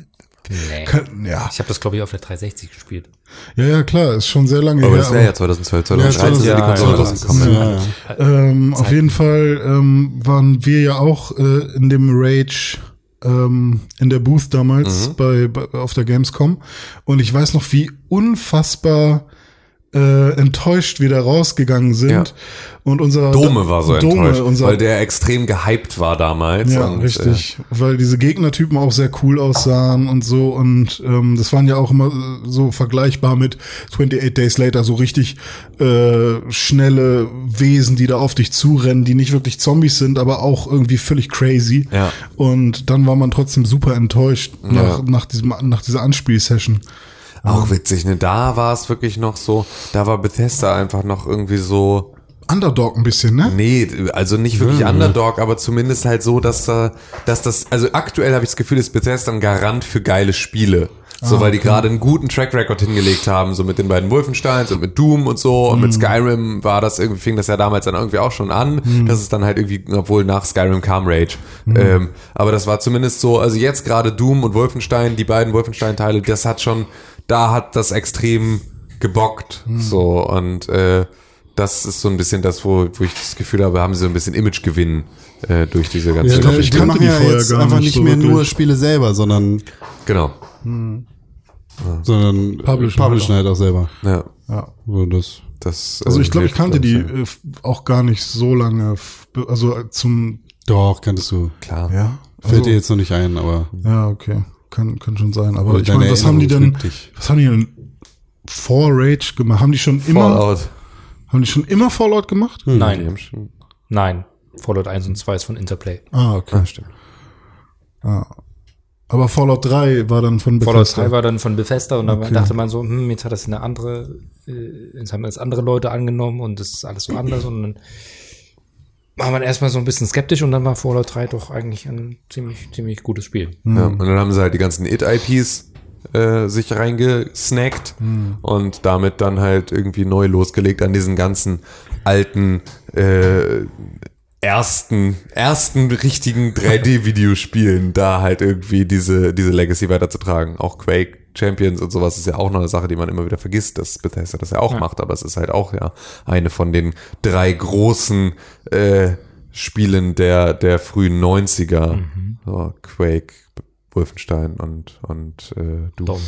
Nee. Kann- Ja, Ich habe das, glaube ich, auf der 360 gespielt. ja, ja, klar, ist schon sehr lange Aber her. das wäre ja 2012, 2013 sind die ja, Konsole ja, rausgekommen. Ja, ja. Ähm, auf jeden Fall ähm, waren wir ja auch äh, in dem Rage ähm, in der Booth damals Mhm. bei, bei auf der Gamescom und ich weiß noch, wie unfassbar äh, enttäuscht wir da rausgegangen sind Ja. und unser Dome war so Dome, enttäuscht, unser, weil der extrem gehypt war damals. ja, und, richtig. Weil diese Gegnertypen auch sehr cool aussahen und so. Und ähm, das waren ja auch immer äh, so vergleichbar mit 28 Days Later, so richtig äh, schnelle Wesen, die da auf dich zurennen, die nicht wirklich Zombies sind, aber auch irgendwie völlig crazy. Ja. Und dann war man trotzdem super enttäuscht nach, nach, diesem, nach dieser Anspielsession. Auch witzig, ne? Da war es wirklich noch so, da war Bethesda einfach noch irgendwie so, Underdog ein bisschen, ne? Nee, also nicht wirklich Underdog, aber zumindest halt so, dass da, dass das, also aktuell habe ich das Gefühl, ist Bethesda ein Garant für geile Spiele. So, weil die gerade einen guten Track Record hingelegt haben, so mit den beiden Wolfensteins und mit Doom und so und mit Skyrim war das irgendwie, fing das ja damals dann irgendwie auch schon an, dass es dann halt irgendwie, obwohl nach Skyrim kam Rage. Ähm, aber das war zumindest so, also jetzt gerade Doom und Wolfenstein, die beiden Wolfenstein-Teile, das hat schon, da hat das extrem gebockt, so und äh, das ist so ein bisschen das, wo, wo ich das Gefühl habe, haben sie so ein bisschen Imagegewinn äh, durch diese ganze Ja, glaub, die ich kannte machen ja jetzt gar einfach nicht so mehr nur wirklich. Spiele selber, sondern, Genau. sondern Publishen publishen halt auch selber. Ja. Ja. So das. Das, Also äh, ich glaube, ich kannte die äh, auch gar nicht so lange. Also äh, zum Doch, kanntest du. Klar. ja. Fällt Also, dir jetzt noch nicht ein, aber Ja, okay. Kann, kann schon sein. Aber Oder ich meine, was haben die denn, was haben die denn vor Rage gemacht? Haben die schon immer, Fallout. haben die schon immer Fallout gemacht? Die Nein, haben schon, nein. Fallout 1 und 2 ist von Interplay. Ah, okay. ah, stimmt. Aber Fallout 3 war dann von Fallout Bethesda. 3 war dann von Bethesda und dann Okay. dachte man so, hm, jetzt hat das eine andere, äh, jetzt haben das andere Leute angenommen und das ist alles so anders und dann war man erstmal so ein bisschen skeptisch und dann war Fallout 3 doch eigentlich ein ziemlich, ziemlich gutes Spiel. Ja, und dann haben sie halt die ganzen It-IPs äh, sich reingesnackt und damit dann halt irgendwie neu losgelegt an diesen ganzen alten äh, ersten ersten richtigen 3D-Videospielen da halt irgendwie diese diese Legacy weiterzutragen. Auch Quake Champions und sowas ist ja auch noch eine Sache, die man immer wieder vergisst, dass Bethesda das ja auch macht, aber es ist halt auch ja eine von den drei großen äh, Spielen der der frühen 90er. So, Quake, Wolfenstein und und äh, du. Dom.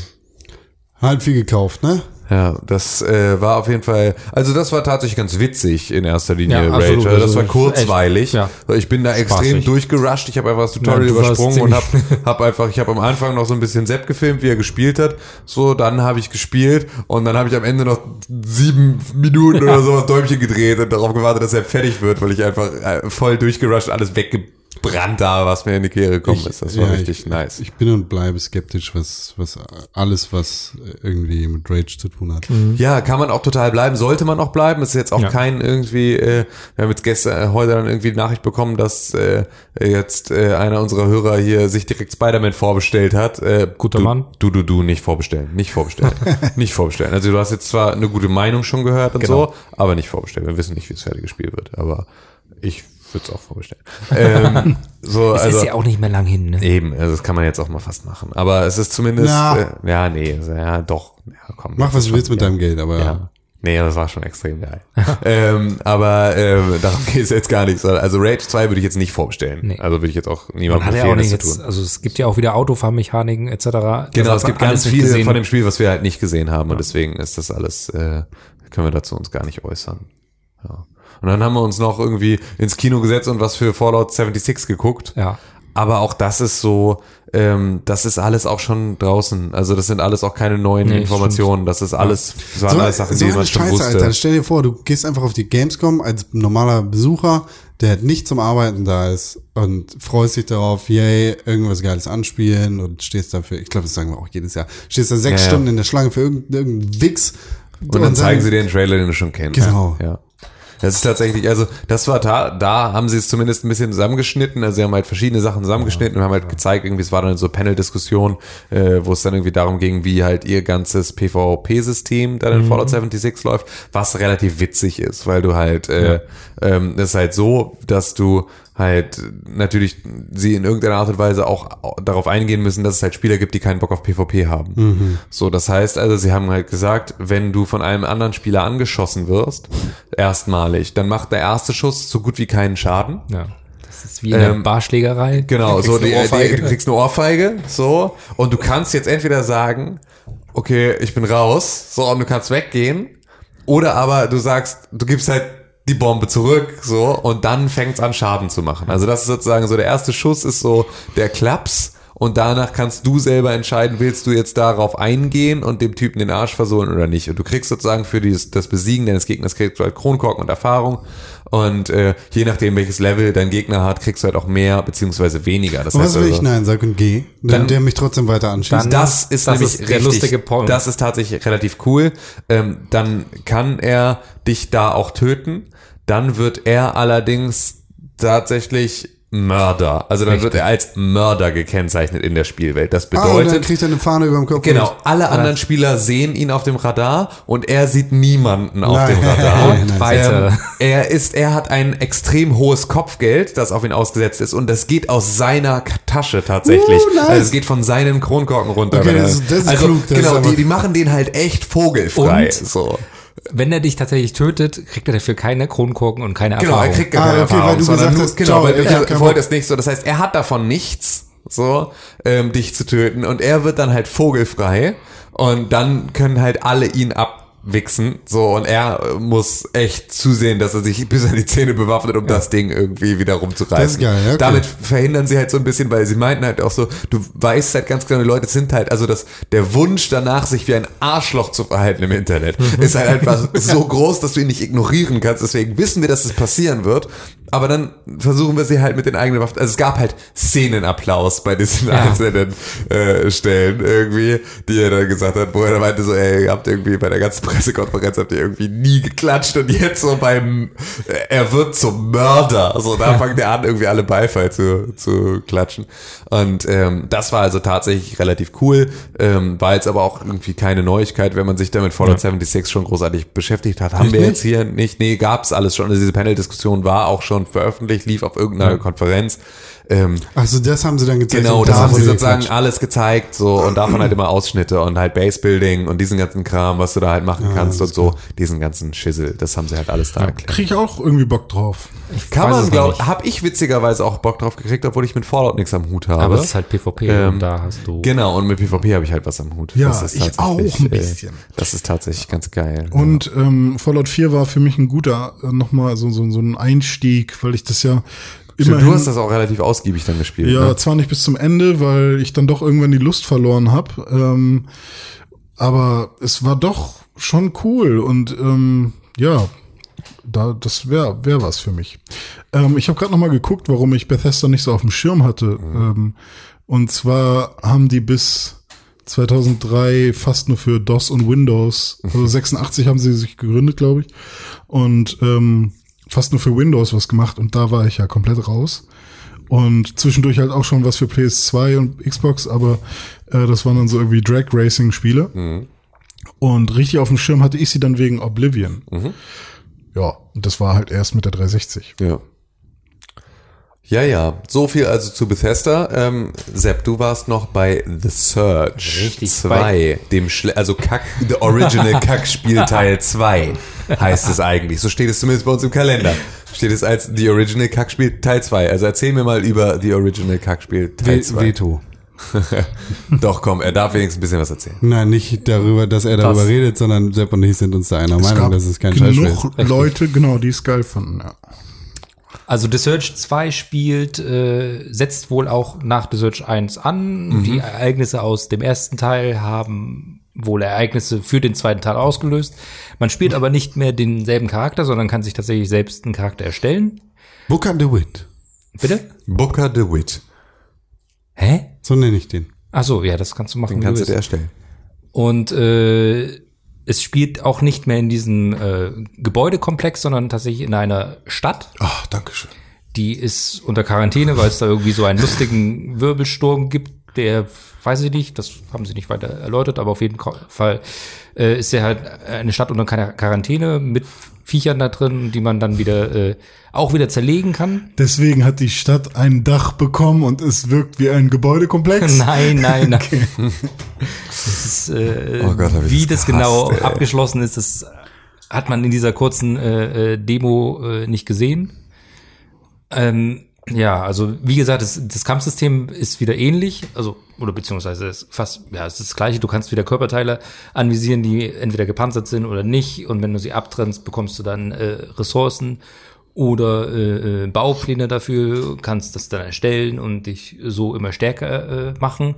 Halt viel gekauft, ne? Ja, das äh, war auf jeden Fall, also das war tatsächlich ganz witzig in erster Linie, Ja, Rage. absolut. Also das war kurzweilig. echt, ja. Ich bin da extrem Spaßig. durchgerusht. Ich habe einfach das Tutorial Ja, übersprungen und habe hab einfach, ich habe am Anfang noch so ein bisschen Sepp gefilmt, wie er gespielt hat. So, dann habe ich gespielt und dann habe ich am Ende noch sieben Minuten oder sowas Däumchen gedreht und darauf gewartet, dass er fertig wird, weil ich einfach äh, voll durchgerusht alles weggebrannt habe, was mir in die Quere gekommen ist. Das war ja, richtig ich, nice. Ich bin und bleibe skeptisch, was, was alles, was irgendwie mit Rage zu tun hat. Ja, kann man auch total bleiben, sollte man auch bleiben. Es ist jetzt auch Ja. kein irgendwie, äh, wir haben jetzt gestern, äh, heute dann irgendwie die Nachricht bekommen, dass äh, jetzt äh, einer unserer Hörer hier sich direkt Spider-Man vorbestellt hat. Äh, Guter du, Mann. Du, du, du, nicht vorbestellen, nicht vorbestellen, nicht vorbestellen. Also du hast jetzt zwar eine gute Meinung schon gehört und Genau. so, aber nicht vorbestellen. Wir wissen nicht, wie das fertige Spiel wird, aber ich würde es auch vorbestellen. ähm, so, Es also, ist ja auch nicht mehr lang hin, ne? Eben, also das kann man jetzt auch mal fast machen. Aber es ist zumindest, Na. äh, ja, nee, also, ja, doch. Ja, komm, Mach, was du willst mit ja. deinem Geld, aber Ja. Nee, das war schon extrem geil. ähm, aber ähm, darum geht es jetzt gar nicht. Also Rage 2 würde ich jetzt nicht vorbestellen. Nee. Also würde ich jetzt auch Man niemandem hat ja auch empfehlen, nicht das zu jetzt, tun. also es gibt ja auch wieder Autofahrmechaniken etc. Genau, es gibt ganz viel gesehen. von dem Spiel, was wir halt nicht gesehen haben und deswegen ist das alles, äh, können wir dazu uns gar nicht äußern. Ja. Und dann haben wir uns noch irgendwie ins Kino gesetzt und was für Fallout 76 geguckt. Ja. Aber auch das ist so, ähm, das ist alles auch schon draußen. Also das sind alles auch keine neuen Nee, Informationen. Das ist alles, das waren alles Sachen, die eine man schon Scheiße, wusste. Alter. Stell dir vor, du gehst einfach auf die Gamescom als normaler Besucher, der halt nicht zum Arbeiten da ist und freust dich darauf, yay, irgendwas Geiles anspielen und stehst dafür, ich glaube, das sagen wir auch jedes Jahr, stehst da sechs Ja, ja. Stunden in der Schlange für irgendeinen irgendeinen Wix. Und dann zeigen sie dir den Trailer, den du schon kennst. Genau. Ja. Das ist tatsächlich, also das war da, da haben sie es zumindest ein bisschen zusammengeschnitten. Also sie haben halt verschiedene Sachen zusammengeschnitten und haben halt gezeigt, irgendwie, es war dann so Panel-Diskussion, äh, wo es dann irgendwie darum ging, wie halt ihr ganzes PvP-System dann in Fallout 76 läuft, was relativ witzig ist, weil du halt, äh, ähm, es ist halt so, dass du halt natürlich sie in irgendeiner Art und Weise auch darauf eingehen müssen, dass es halt Spieler gibt, die keinen Bock auf PvP haben. So, das heißt also, sie haben halt gesagt, wenn du von einem anderen Spieler angeschossen wirst, erstmalig, dann macht der erste Schuss so gut wie keinen Schaden. Ja. Das ist wie in der Ähm, Barschlägerei. Genau, so die, eine die, du kriegst eine Ohrfeige, so und du kannst jetzt entweder sagen, okay, ich bin raus, so und du kannst weggehen, oder aber du sagst, du gibst halt die Bombe zurück, so und dann fängt's an Schaden zu machen. Also das ist sozusagen so der erste Schuss ist so der Klaps und danach kannst du selber entscheiden, willst du jetzt darauf eingehen und dem Typen den Arsch versohlen oder nicht. Und du kriegst sozusagen für dieses, das Besiegen deines Gegners kriegst du halt Kronkorken und Erfahrung. Und äh, je nachdem, welches Level dein Gegner hat, kriegst du halt auch mehr beziehungsweise weniger. Das Und was heißt will also, ich Nein sagen und geh? Dann, Dann- der mich trotzdem weiter anschießt. Dann- das ist Das nämlich ist der richtig, lustige Punkt. Das ist tatsächlich relativ cool. Ähm, dann kann er dich da auch töten. Dann wird er allerdings tatsächlich Mörder. Also dann wird er als Mörder gekennzeichnet in der Spielwelt. Das ah, und dann bedeutet, kriegt er eine Fahne über dem Kopf. Genau, alle anderen Spieler sehen ihn auf dem Radar und er sieht niemanden auf Nein. dem Radar. Nein, nein. Weiter. Ähm, er ist, er hat ein extrem hohes Kopfgeld, das auf ihn ausgesetzt ist und das geht aus seiner Tasche tatsächlich. Uh, nice. Also es geht von seinen Kronkorken runter. Okay, das das ist also, klug, das genau, die, die machen den halt echt vogelfrei. Und- so. Wenn er dich tatsächlich tötet, kriegt er dafür keine Kronkorken und keine Genau, Erfahrung. er kriegt gar Ah, keine okay, weil Erfahrung, du sondern gesagt nur, hast, genau, weil ich du hab keinen wolltest nicht so. Das heißt, er hat davon nichts, so, ähm, dich zu töten und er wird dann halt vogelfrei und dann können halt alle ihn abwichsen, so, und er muss echt zusehen, dass er sich bis an die Zähne bewaffnet, um das Ding irgendwie wieder rumzureißen. Das ist geil, ja, okay. Damit verhindern sie halt so ein bisschen, weil sie meinten halt auch so, du weißt halt ganz genau, die Leute sind halt, also das, der Wunsch danach, sich wie ein Arschloch zu verhalten im Internet, ist halt einfach so groß, dass du ihn nicht ignorieren kannst. Deswegen wissen wir, dass es passieren wird. Aber dann versuchen wir sie halt mit den eigenen Waffen. Also es gab halt Szenenapplaus bei diesen einzelnen äh, Stellen irgendwie, die er dann gesagt hat, wo er dann meinte so, ey, ihr habt irgendwie bei der ganzen Pressekonferenz habt ihr irgendwie nie geklatscht und jetzt so beim, äh, er wird zum Mörder. So, da fangt er an, irgendwie alle Beifall zu, zu klatschen. Und ähm, das war also tatsächlich relativ cool, ähm, war jetzt aber auch irgendwie keine Neuigkeit, wenn man sich damit Fallout 76 schon großartig beschäftigt hat. Haben Echt wir nicht? jetzt hier nicht, nee, gab's alles schon. Also diese Panel-Diskussion war auch schon veröffentlicht, lief auf irgendeiner Konferenz. Ähm, Also das haben sie dann gezeigt. Genau, das da haben sie sozusagen alles gezeigt, so, und davon halt immer Ausschnitte und halt Basebuilding und diesen ganzen Kram, was du da halt machen kannst und so, diesen ganzen Schissel, das haben sie halt alles da erklärt. Kriege ich auch irgendwie Bock drauf. Kann weiß man, glaube hab ich witzigerweise auch Bock drauf gekriegt, obwohl ich mit Fallout nichts am Hut habe. Aber es ist halt PvP Ähm, und da hast du. Genau, und mit PvP habe ich halt was am Hut. Ja, das ist ich auch tatsächlich, ein äh, bisschen. Das ist tatsächlich ganz geil. Und ähm, Fallout 4 war für mich ein guter, äh, nochmal so, so, so ein Einstieg, weil ich das ja immerhin, du hast das auch relativ ausgiebig dann gespielt. ja, ne? zwar nicht bis zum Ende, weil ich dann doch irgendwann die Lust verloren habe, ähm, aber es war doch schon cool und ähm, ja, da das wäre wär was für mich. Ähm, ich habe gerade noch mal geguckt, warum ich Bethesda nicht so auf dem Schirm hatte. Ähm, und zwar haben die bis 2003 fast nur für DOS und Windows, also 86 haben sie sich gegründet, glaube ich, und ähm, fast nur für Windows was gemacht und da war ich ja komplett raus. Und zwischendurch halt auch schon was für PS2 und Xbox, aber äh, das waren dann so irgendwie Drag Racing Spiele. Und richtig auf dem Schirm hatte ich sie dann wegen Oblivion. Ja, und das war halt erst mit der 360. Ja. Ja, ja. So viel also zu Bethesda. Ähm, Sepp, du warst noch bei The Search Richtig, 2, dem Schle also Kack, The Original Kackspiel Teil 2 heißt es eigentlich. So steht es zumindest bei uns im Kalender. Steht es als The Original Kackspiel Teil 2. Also erzähl mir mal über The Original Kackspiel Teil We 2. Veto. Doch, komm, er darf wenigstens ein bisschen was erzählen. Nein, nicht darüber, dass er darüber Das- redet, sondern Sepp und ich sind uns da einer Es Meinung, dass es kein Scheißspiel ist. genug Leute, genau, die es geil fanden. Ja. Also The Search 2 spielt, äh, setzt wohl auch nach The Search 1 an. Die Ereignisse aus dem ersten Teil haben wohl Ereignisse für den zweiten Teil ausgelöst. Man spielt aber nicht mehr denselben Charakter, sondern kann sich tatsächlich selbst einen Charakter erstellen. Booker DeWitt. Bitte? Booker DeWitt. Hä? So nenne ich den. Ach so, ja, das kannst du machen. Den kannst du dir erstellen. Und äh, es spielt auch nicht mehr in diesem äh, Gebäudekomplex, sondern tatsächlich in einer Stadt. Ach, danke schön. Die ist unter Quarantäne, weil es da irgendwie so einen lustigen Wirbelsturm gibt, der, weiß ich nicht, das haben sie nicht weiter erläutert, aber auf jeden Fall äh, ist er halt eine Stadt unter Quar- Quarantäne mit Viechern da drin, die man dann wieder äh, auch wieder zerlegen kann. Deswegen hat die Stadt ein Dach bekommen und es wirkt wie ein Gebäudekomplex. Nein, nein, nein. Das ist, äh, Oh Gott, wie das das genau ey. abgeschlossen ist, das hat man in dieser kurzen äh, äh, Demo äh, nicht gesehen. Ähm, ja, also wie gesagt, das, das Kampfsystem ist wieder ähnlich, also oder beziehungsweise ist fast, ja, es ist das gleiche. Du kannst wieder Körperteile anvisieren, die entweder gepanzert sind oder nicht. Und wenn du sie abtrennst, bekommst du dann äh, Ressourcen oder äh, äh, Baupläne dafür, kannst das dann erstellen und dich so immer stärker äh, machen.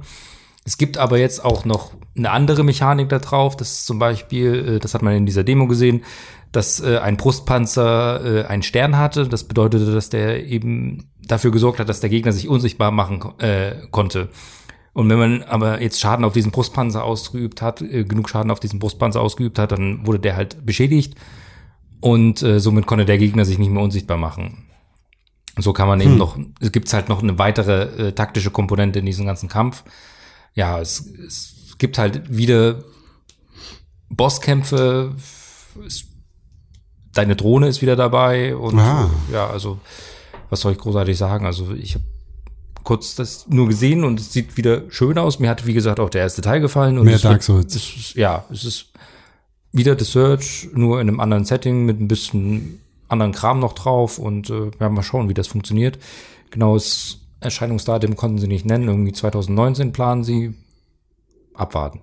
Es gibt aber jetzt auch noch eine andere Mechanik da drauf. Das ist zum Beispiel, äh, das hat man in dieser Demo gesehen, dass äh, ein Brustpanzer äh, einen Stern hatte. Das bedeutete, dass der eben dafür gesorgt hat, dass der Gegner sich unsichtbar machen äh, konnte. Und wenn man aber jetzt Schaden auf diesen Brustpanzer ausgeübt hat, äh, genug Schaden auf diesen Brustpanzer ausgeübt hat, dann wurde der halt beschädigt und äh, somit konnte der Gegner sich nicht mehr unsichtbar machen. So kann man eben noch, es gibt halt noch eine weitere äh, taktische Komponente in diesem ganzen Kampf. Ja, es, es gibt halt wieder Bosskämpfe, es, deine Drohne ist wieder dabei und Ah. ja, also was soll ich großartig sagen? Also ich habe kurz das nur gesehen und es sieht wieder schön aus. Mir hat, wie gesagt, auch der erste Teil gefallen. Und Mehr es Dark Souls. Ist, ja, es ist wieder The Search, nur in einem anderen Setting mit ein bisschen anderen Kram noch drauf und äh, ja, mal schauen, wie das funktioniert. Genaues Erscheinungsdatum konnten sie nicht nennen. Irgendwie 2019 planen sie. Abwarten.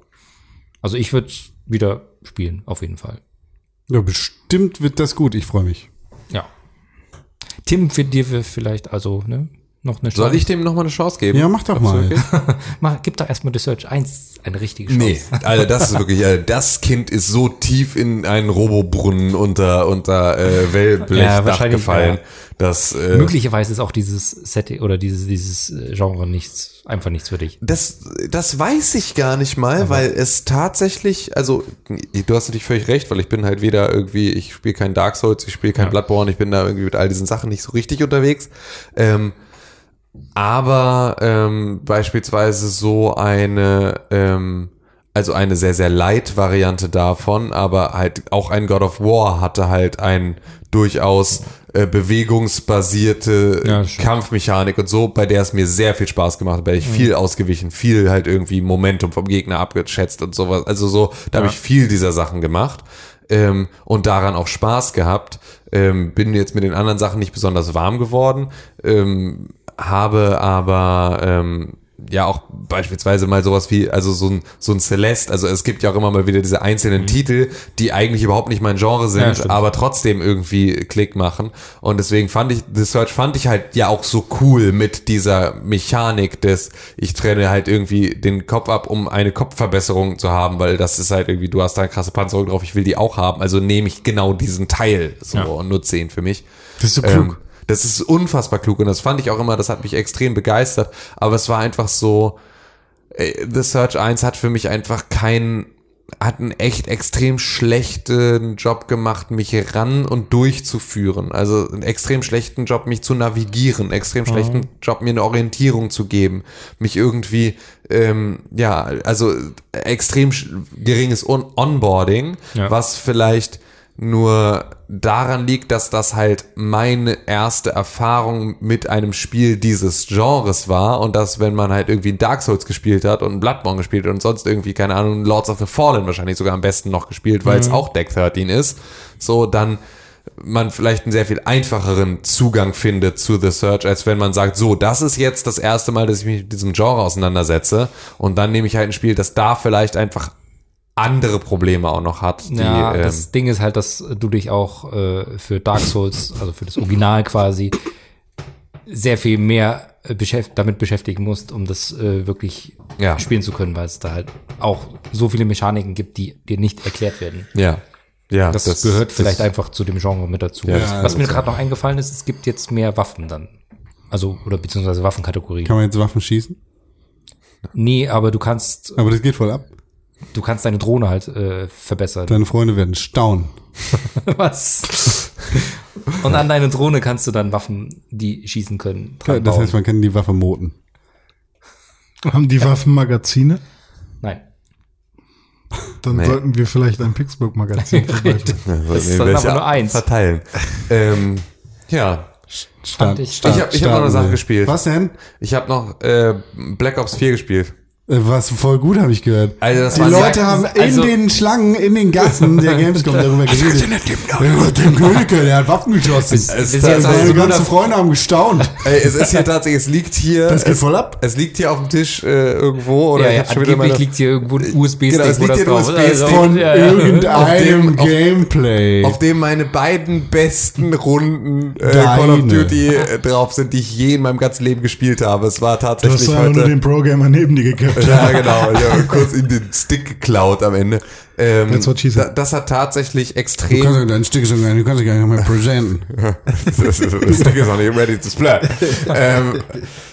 Also ich würde wieder spielen, auf jeden Fall. Ja, bestimmt wird das gut. Ich freue mich. Ja. Tim, für dir vielleicht also ne, noch eine Chance. Soll ich dem noch mal eine Chance geben? Ja, mach doch mal. Mach, gib doch erstmal The Search 1 eine richtige Chance. Nee, Alter, das ist wirklich, Alter, das Kind ist so tief in einen Robobrunnen unter, unter äh, Wellblechdach Ja, gefallen, ja. dass äh, Möglicherweise ist auch dieses Setting oder dieses, dieses äh, Genre nichts, einfach nichts für dich. Das, das weiß ich gar nicht mal, weil es tatsächlich, also du hast natürlich völlig recht, weil ich bin halt weder irgendwie, ich spiele kein Dark Souls, ich spiele kein Ja. Bloodborne, ich bin da irgendwie mit all diesen Sachen nicht so richtig unterwegs. Ähm, aber ähm, beispielsweise so eine, ähm, also eine sehr, sehr light Variante davon, aber halt auch ein God of War hatte halt ein durchaus äh, bewegungsbasierte Ja. Kampfmechanik und so, bei der es mir sehr viel Spaß gemacht hat, bei der ich viel ausgewichen, viel halt irgendwie Momentum vom Gegner abgeschätzt und sowas. Also so, da habe ich viel dieser Sachen gemacht ähm, und daran auch Spaß gehabt. Ähm, bin jetzt mit den anderen Sachen nicht besonders warm geworden, ähm, habe aber ähm, ja auch beispielsweise mal sowas wie, also so ein, so ein Celeste, also es gibt ja auch immer mal wieder diese einzelnen Titel, die eigentlich überhaupt nicht mein Genre Ja, sind, stimmt. aber trotzdem irgendwie Klick machen. Und deswegen fand ich, The Search fand ich halt ja auch so cool mit dieser Mechanik des, ich trenne halt irgendwie den Kopf ab, um eine Kopfverbesserung zu haben, weil das ist halt irgendwie, du hast da eine krasse Panzerung drauf, ich will die auch haben, also nehme ich genau diesen Teil so Ja. und nutze ihn für mich. Das ist so Ähm, klug. Das ist unfassbar klug und das fand ich auch immer, das hat mich extrem begeistert, aber es war einfach so, äh, The Search 1 hat für mich einfach keinen, hat einen echt extrem schlechten Job gemacht, mich ran und durchzuführen. Also einen extrem schlechten Job, mich zu navigieren, extrem schlechten Job, mir eine Orientierung zu geben, mich irgendwie, ähm, ja, also extrem geringes On Onboarding, Ja. was vielleicht nur daran liegt, dass das halt meine erste Erfahrung mit einem Spiel dieses Genres war und dass wenn man halt irgendwie Dark Souls gespielt hat und Bloodborne gespielt und sonst irgendwie, keine Ahnung, Lords of the Fallen wahrscheinlich sogar am besten noch gespielt, weil es auch Deck 13 ist, so dann man vielleicht einen sehr viel einfacheren Zugang findet zu The Search, als wenn man sagt, so, das ist jetzt das erste Mal, dass ich mich mit diesem Genre auseinandersetze und dann nehme ich halt ein Spiel, das da vielleicht einfach andere Probleme auch noch hat. Die, Ja, ähm, das Ding ist halt, dass du dich auch äh, für Dark Souls, also für das Original quasi, sehr viel mehr äh, beschäft damit beschäftigen musst, um das äh, wirklich Ja. spielen zu können, weil es da halt auch so viele Mechaniken gibt, die dir nicht erklärt werden. Ja. Ja, Das, gehört vielleicht einfach zu dem Genre mit dazu. Ja, das- Was mir gerade noch eingefallen ist, es gibt jetzt mehr Waffen dann. Also, oder beziehungsweise Waffenkategorien. Kann man jetzt Waffen schießen? Nee, aber du kannst, Aber das geht voll ab. Du kannst deine Drohne halt äh, verbessern. Deine Freunde werden staunen. Was? Und an deine Drohne kannst du dann Waffen, die schießen können. dran Das bauen. heißt, man kann die Waffe moten. Haben die Waffen Magazine? Nein. Dann Nee. sollten wir vielleicht ein Pixburg-Magazin vorbeiführen. Ja, Das ist dann aber nur eins. Verteilen. ähm, ja, Start, ich- Start, Ich hab- ich hab noch eine Sache gespielt. Was denn? ich habe noch äh, Black Ops 4 gespielt. Äh, Was voll gut, habe ich gehört. Also das Die war Leute haben also- in den Schlangen, in den Gassen der Gamescom darüber geredet. Tim Königke, der hat Waffen geschossen. Es- jetzt Meine ganzen Freunde haben gestaunt. Ey, es ist hier tatsächlich, es liegt hier. Das geht es, voll ab. Es liegt hier auf dem Tisch äh, irgendwo oder ja, ich ja, angeblich meine, liegt hier irgendwo ein USB-Stick, Genau, es liegt hier ein. USB-Stick Also, Von ja, ja. irgendeinem Auf dem- auf- Gameplay. auf dem meine beiden besten Runden äh. Call of Duty äh, drauf sind, die ich je in meinem ganzen Leben gespielt habe. Es war Du hast tatsächlich einfach nur heute. den Pro-Gamer neben dir gekappt. Ja, genau. Ich habe kurz in den Stick geklaut am Ende. Ähm, That's what she said. da, das hat tatsächlich du extrem kannst ja deinen Stick nicht, du kannst ja gar nicht mehr präsenten. das, das Ding ist noch nicht ready to splat. ähm,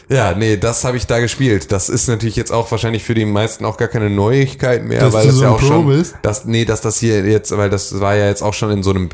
ja, nee, das habe ich da gespielt. Das ist natürlich jetzt auch wahrscheinlich für die meisten auch gar keine Neuigkeit mehr, Dass weil du das so ja auch Pro schon, bist? das, nee, dass das hier jetzt, weil das war ja jetzt auch schon in so einem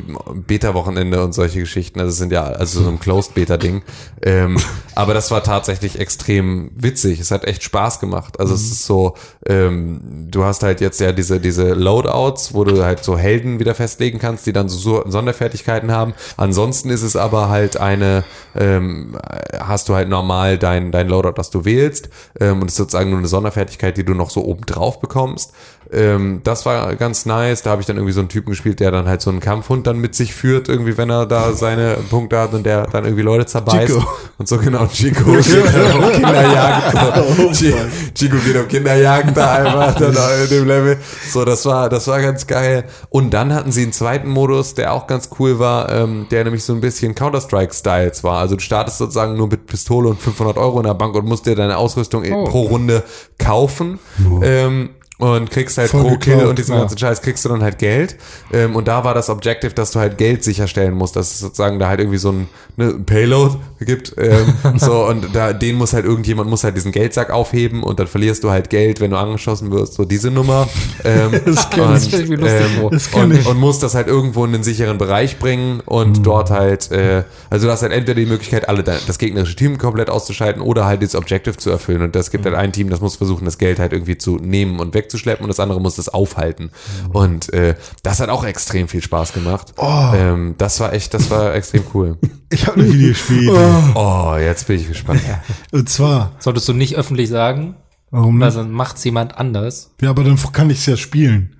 Beta-Wochenende und solche Geschichten. Also es sind ja also so ein Closed-Beta-Ding. Ähm, aber das war tatsächlich extrem witzig. Es hat echt Spaß gemacht. Also Mhm. es ist so, ähm, du hast halt jetzt ja diese diese Loadouts, wo du halt so Helden wieder festlegen kannst, die dann so so Sonderfertigkeiten haben. Ansonsten ist es aber halt eine, ähm, hast du halt normal dein dein Loadout, das du wählst, ähm, und es ist sozusagen nur eine Sonderfertigkeit, die du noch so oben drauf bekommst. Ähm, das war ganz nice. Da habe ich dann irgendwie so einen Typen gespielt, der dann halt so einen Kampfhund dann mit sich führt, irgendwie, wenn er da seine Punkte hat und der dann irgendwie Leute zerbeißt. Chico. Und so genau, Chico geht auf Kinderjagd. Chi- Chico geht auf Kinderjagd da einfach dann in dem Level. So, das war, das war ganz geil. Und dann hatten sie einen zweiten Modus, der auch ganz cool war, ähm, der nämlich so ein bisschen Counter-Strike-Styles war. Also du startest sozusagen nur mit Pistole und 500 Euro in der Bank und musst dir deine Ausrüstung Oh. pro Runde kaufen. Ähm, und kriegst halt Voll pro geklaut, Kill und diesen ja. ganzen Scheiß kriegst du dann halt Geld. Ähm, und da war das Objective, dass du halt Geld sicherstellen musst, dass es sozusagen da halt irgendwie so ein, ne, ein Payload gibt. Ähm, so, und da, den muss halt irgendjemand muss halt diesen Geldsack aufheben und dann verlierst du halt Geld, wenn du angeschossen wirst. So diese Nummer. Ähm, Das kenn und, ich. mir lustig vor. Das und, ich. und musst das halt irgendwo in den sicheren Bereich bringen und dort halt, äh, also du hast halt entweder die Möglichkeit, alle das gegnerische Team komplett auszuschalten oder halt das Objective zu erfüllen. Und das gibt halt ein Team, das muss versuchen, das Geld halt irgendwie zu nehmen und wegzuschleppen und das andere muss das aufhalten. Und äh, das hat auch extrem viel Spaß gemacht. Ähm, das war echt, das war extrem cool. Ich habe eine Videospiel. Oh, jetzt bin ich gespannt. Und zwar, Solltest du nicht öffentlich sagen, warum weil nicht? dann macht's jemand anders. Ja, aber dann kann ich es ja spielen.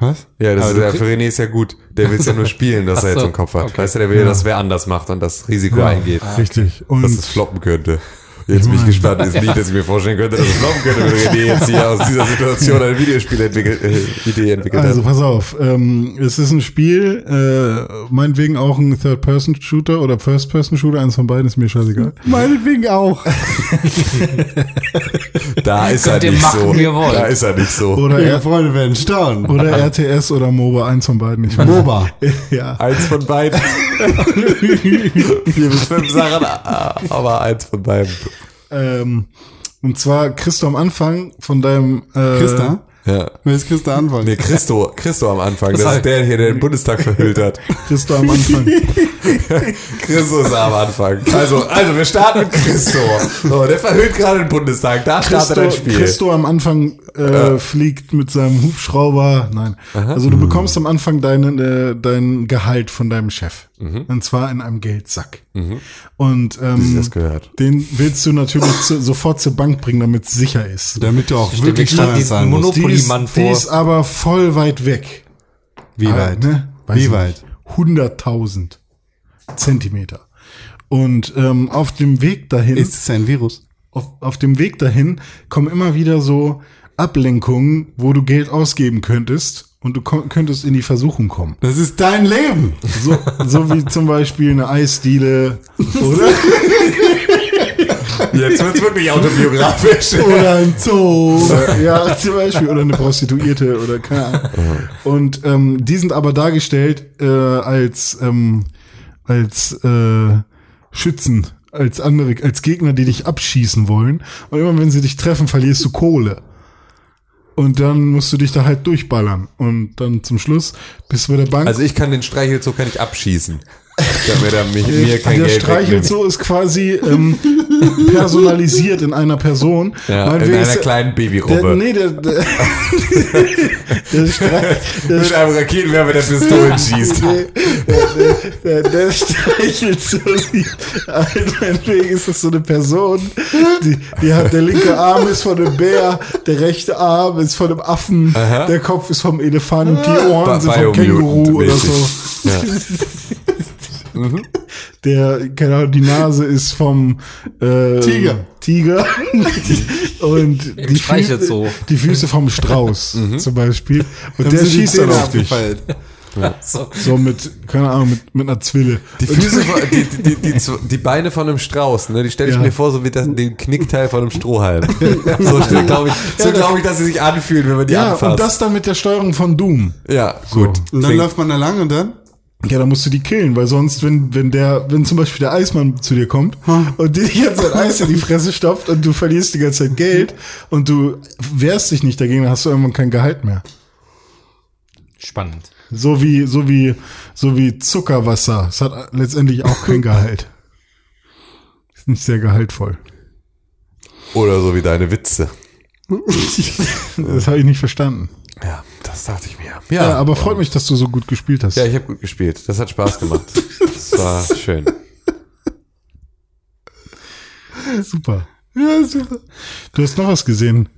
Was? Ja, das Aber ist, ja, für René ist ja gut. Der will es ja nur spielen, dass Ach er jetzt so, im Kopf hat. okay. Weißt du, der will, dass wer anders macht und das Risiko eingeht. Richtig. Und dass es floppen könnte. Jetzt bin ich gespannt. Ist nicht, dass ich mir vorstellen könnte, dass es floppen könnte, wenn René jetzt hier aus dieser Situation eine Videospiel entwickelt, äh, Idee entwickelt also hat. pass auf, ähm, es ist ein Spiel, äh, meinetwegen auch ein Third-Person-Shooter oder First-Person-Shooter, eins von beiden ist mir scheißegal. Meinetwegen auch. Da ist er nicht machen, so. Da ist er nicht so. Oder, Ihre Freunde werden staunen. oder RTS oder MOBA, eins von beiden. Ich MOBA. Ja. Eins von beiden. Vier bis fünf Sachen, aber eins von beiden. Ähm, und zwar du am Anfang von deinem äh, Christa? Ja. Wer ist Christa Anfang? Nee, Christo, Christo am Anfang. Das heißt- ist der hier, der den Bundestag verhüllt hat. du am Anfang. Christo ist am Anfang. Also, also wir starten mit Christo. So, der verhüllt gerade den Bundestag. Da startet ein Christo, Spiel. Christo am Anfang äh, fliegt mit seinem Hubschrauber. Nein. Also du bekommst am Anfang deinen, äh, dein Gehalt von deinem Chef. Und zwar in einem Geldsack. Und Mhm. Sich ähm, das gehört. den willst du natürlich zu, sofort zur Bank bringen, damit es sicher ist. Damit du auch stell wirklich Steuern diesen zahlen musst. Die ist, Monopoly-Mann die vor. ist aber voll weit weg. Wie Ah, weit? Ne? Weiß Wie ich weit? nicht. 100.000 Zentimeter. Und ähm, auf dem Weg dahin, Ist es ein Virus? auf, auf dem Weg dahin kommen immer wieder so Ablenkungen, wo du Geld ausgeben könntest und du könntest in die Versuchung kommen. Das ist dein Leben. So, so wie zum Beispiel eine Eisdiele oder, Jetzt wird's wirklich autobiografisch. oder ein Zoo. ja, zum Beispiel. Oder eine Prostituierte oder keine Ahnung. Und ähm, die sind aber dargestellt äh, als, ähm, als äh, Schützen, als andere, als Gegner, die dich abschießen wollen. Und immer wenn sie dich treffen, verlierst du Kohle. Und dann musst du dich da halt durchballern. Und dann zum Schluss bist du bei der Bank. Also ich kann den Streichelzoo kann ich abschießen. Damit er mich, mir kein der Geld Streichelt wegnimmt. so ist quasi ähm, personalisiert in einer Person. Ja, in einer ist kleinen der, Babyrobbe. nee, der, der, der, Streich, der, Mit einem Raketenwerfer, der Pistolen schießt. Der, der, der streichelt so wie, meinetwegen ist das so eine Person, die, die hat, der linke Arm ist von einem Bär, der rechte Arm ist von einem Affen, Aha. der Kopf ist vom Elefant, die Ohren Ba- sind vom Känguru oder so. Der, keine Ahnung, die Nase ist vom äh, Tiger. Tiger. und die Füße, so. die Füße vom Strauß Mhm. zum Beispiel. Und Haben der schießt dann auf dich. abgefeilt. So. So mit, keine Ahnung, mit, mit einer Zwille. Die, Füße von, die, die, die, die, die Beine von einem Strauß, ne? Die stelle ich Ja. mir vor, so wie das, den Knickteil von einem Strohhalm. So glaube ich, so glaube ich, dass sie sich anfühlen, wenn man die Ja, anfasst. und das dann mit der Steuerung von Doom. ja, gut. Und dann Klingt- läuft man da lang und dann? Ja, dann musst du die killen, weil sonst, wenn, wenn der, wenn zum Beispiel der Eismann zu dir kommt und dir die ganze Zeit Eis in die Fresse stopft und du verlierst die ganze Zeit Geld und du wehrst dich nicht dagegen, dann hast du irgendwann kein Gehalt mehr. Spannend. So wie, so wie, so wie Zuckerwasser. Es hat letztendlich auch kein Gehalt. Ist nicht sehr gehaltvoll. Oder so wie deine Witze. Das habe ich nicht verstanden. Ja, das dachte ich mir. Ja, aber freut mich, dass du so gut gespielt hast. Ja, ich habe gut gespielt. Das hat Spaß gemacht. Das war schön. super. Ja, super. Du hast noch was gesehen.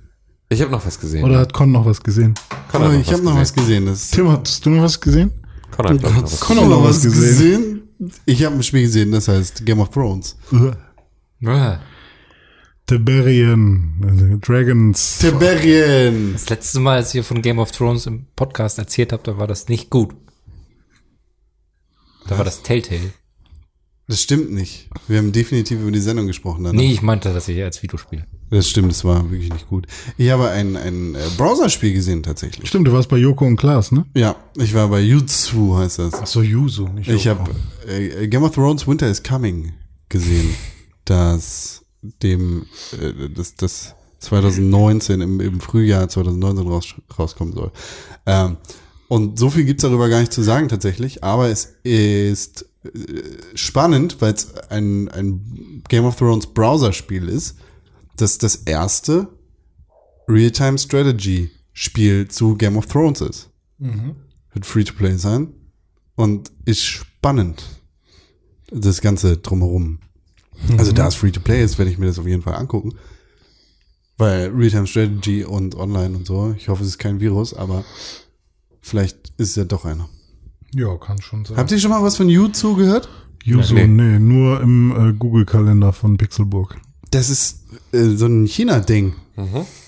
Ich habe noch was gesehen. Oder hat Con noch was gesehen? Aber hat ich habe noch was gesehen. Das Tim, hast du noch was gesehen? Conor hat, noch was Conor noch was gesehen. Ich habe ein Spiel gesehen, das heißt Game of Thrones. Tiberian, also Dragons. Tiberian. Das letzte Mal, als ihr von Game of Thrones im Podcast erzählt habt, da war das nicht gut. Da war das Telltale. Das stimmt nicht. Wir haben definitiv über die Sendung gesprochen. Danach. Nee, ich meinte das hier als Videospiel. Das stimmt, das war wirklich nicht gut. Ich habe ein, ein äh, Browserspiel gesehen tatsächlich. Stimmt, du warst bei Joko und Klaas, ne? Ja, ich war bei Jutsu heißt das. Ach so, Yuzu, nicht Ich habe äh, Game of Thrones Winter is Coming gesehen, das dem äh, das, das 2019 im, im Frühjahr 2019 raus, rauskommen soll. Ähm, und so viel gibt's darüber gar nicht zu sagen tatsächlich, aber es ist äh, spannend, weil es ein, ein Game of Thrones Browser-Spiel ist, das das erste Real-Time Strategy-Spiel zu Game of Thrones ist. Wird Free-to-Play sein und ist spannend. Das Ganze drumherum. Also da es Free-to-Play ist, werde ich mir das auf jeden Fall angucken. Weil Real-Time Strategy und Online und so, ich hoffe, es ist kein Virus, aber vielleicht ist es ja doch einer. Ja, kann schon sein. Habt ihr schon mal was von YouTube gehört? Yuzu, Nee. nee. nur im äh, Google-Kalender von Pixelburg. Das ist äh, so ein China-Ding.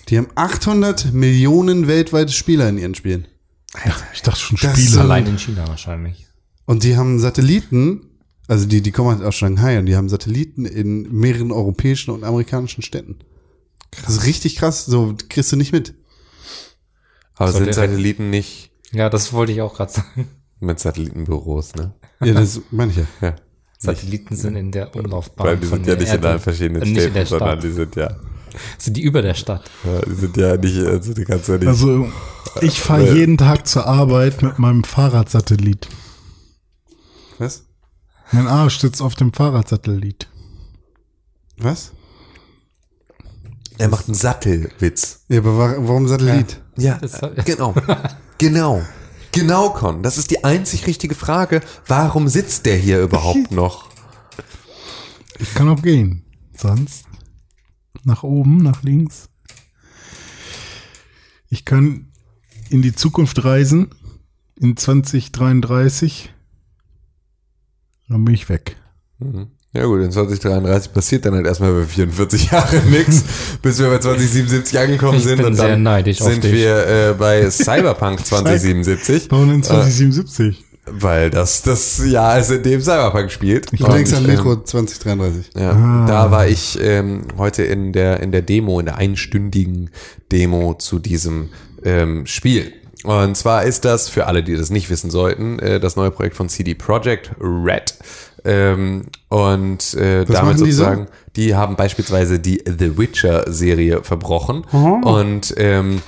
Die haben 800 Millionen weltweite Spieler in ihren Spielen. Ich dachte schon Das Spiele. Allein in China wahrscheinlich. Und die haben Satelliten, also die, die kommen halt aus Shanghai und die haben Satelliten in mehreren europäischen und amerikanischen Städten. Das ist richtig krass, so kriegst du nicht mit. Aber Soll sind Satelliten nicht Ja, das wollte ich auch gerade sagen. mit Satellitenbüros, ne? Ja, das meine ich ja. Ja. Satelliten sind in der Umlaufbahn. Weil die von sind ja nicht in Erde allen verschiedenen nicht in der Städten, sondern Stadt. die sind ja, Sind die über der Stadt? ja, die sind ja nicht, also die kannst du ja nicht. Also, ich fahre Weil- jeden Tag zur Arbeit mit meinem Fahrradsatellit. Was? Mein Arsch sitzt auf dem Fahrradsatellit. Was? er macht einen Sattelwitz. Ja, aber wa- warum Satellit? Ja, äh, genau. genau. Genau, Con. Das ist die einzig richtige Frage. Warum sitzt der hier überhaupt noch? Ich kann auch gehen. Sonst nach oben, nach links. Ich kann in die Zukunft reisen in 2033. Dann bin ich weg. Ja gut, in 2033 passiert dann halt erstmal bei 44 Jahren nichts, bis wir bei 2077 angekommen Ich sind. bin und sehr dann sind dich. wir äh, bei Cyberpunk 2077, Warum in 2077? weil das das Jahr ist, in dem Cyberpunk spielt. Und, denkst an ähm, Metro 2033. Ja, Ah. da war ich ähm, heute in der in der Demo, in der einstündigen Demo zu diesem ähm, Spiel. Und zwar ist das für alle, die das nicht wissen sollten, äh, das neue Projekt von CD Projekt Red. Ähm, und äh, damit machen die so? sozusagen, die haben beispielsweise die The Witcher Serie verbrochen und ähm,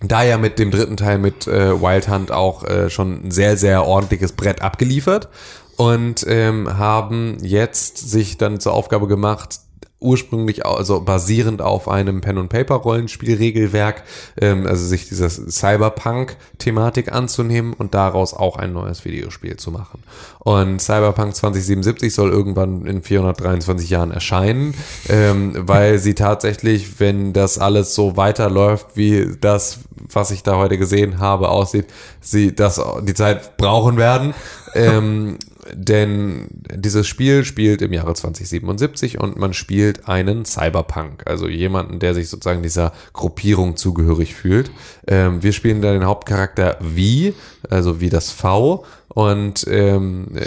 da ja mit dem dritten Teil mit äh, Wild Hunt auch äh, schon ein sehr, sehr ordentliches Brett abgeliefert und ähm, haben jetzt sich dann zur Aufgabe gemacht, ursprünglich also basierend auf einem Pen und Paper Rollenspielregelwerk, ähm, also sich dieser Cyberpunk Thematik anzunehmen und daraus auch ein neues Videospiel zu machen. Und Cyberpunk 2077 soll irgendwann in 423 Jahren erscheinen, ähm, weil sie tatsächlich, wenn das alles so weiterläuft, wie das, was ich da heute gesehen habe, aussieht, sie das die Zeit brauchen werden. ähm, denn dieses Spiel spielt im Jahre 2077 und man spielt einen Cyberpunk, also jemanden, der sich sozusagen dieser Gruppierung zugehörig fühlt. Ähm, wir spielen da den Hauptcharakter V, also wie das V. Und ähm, äh,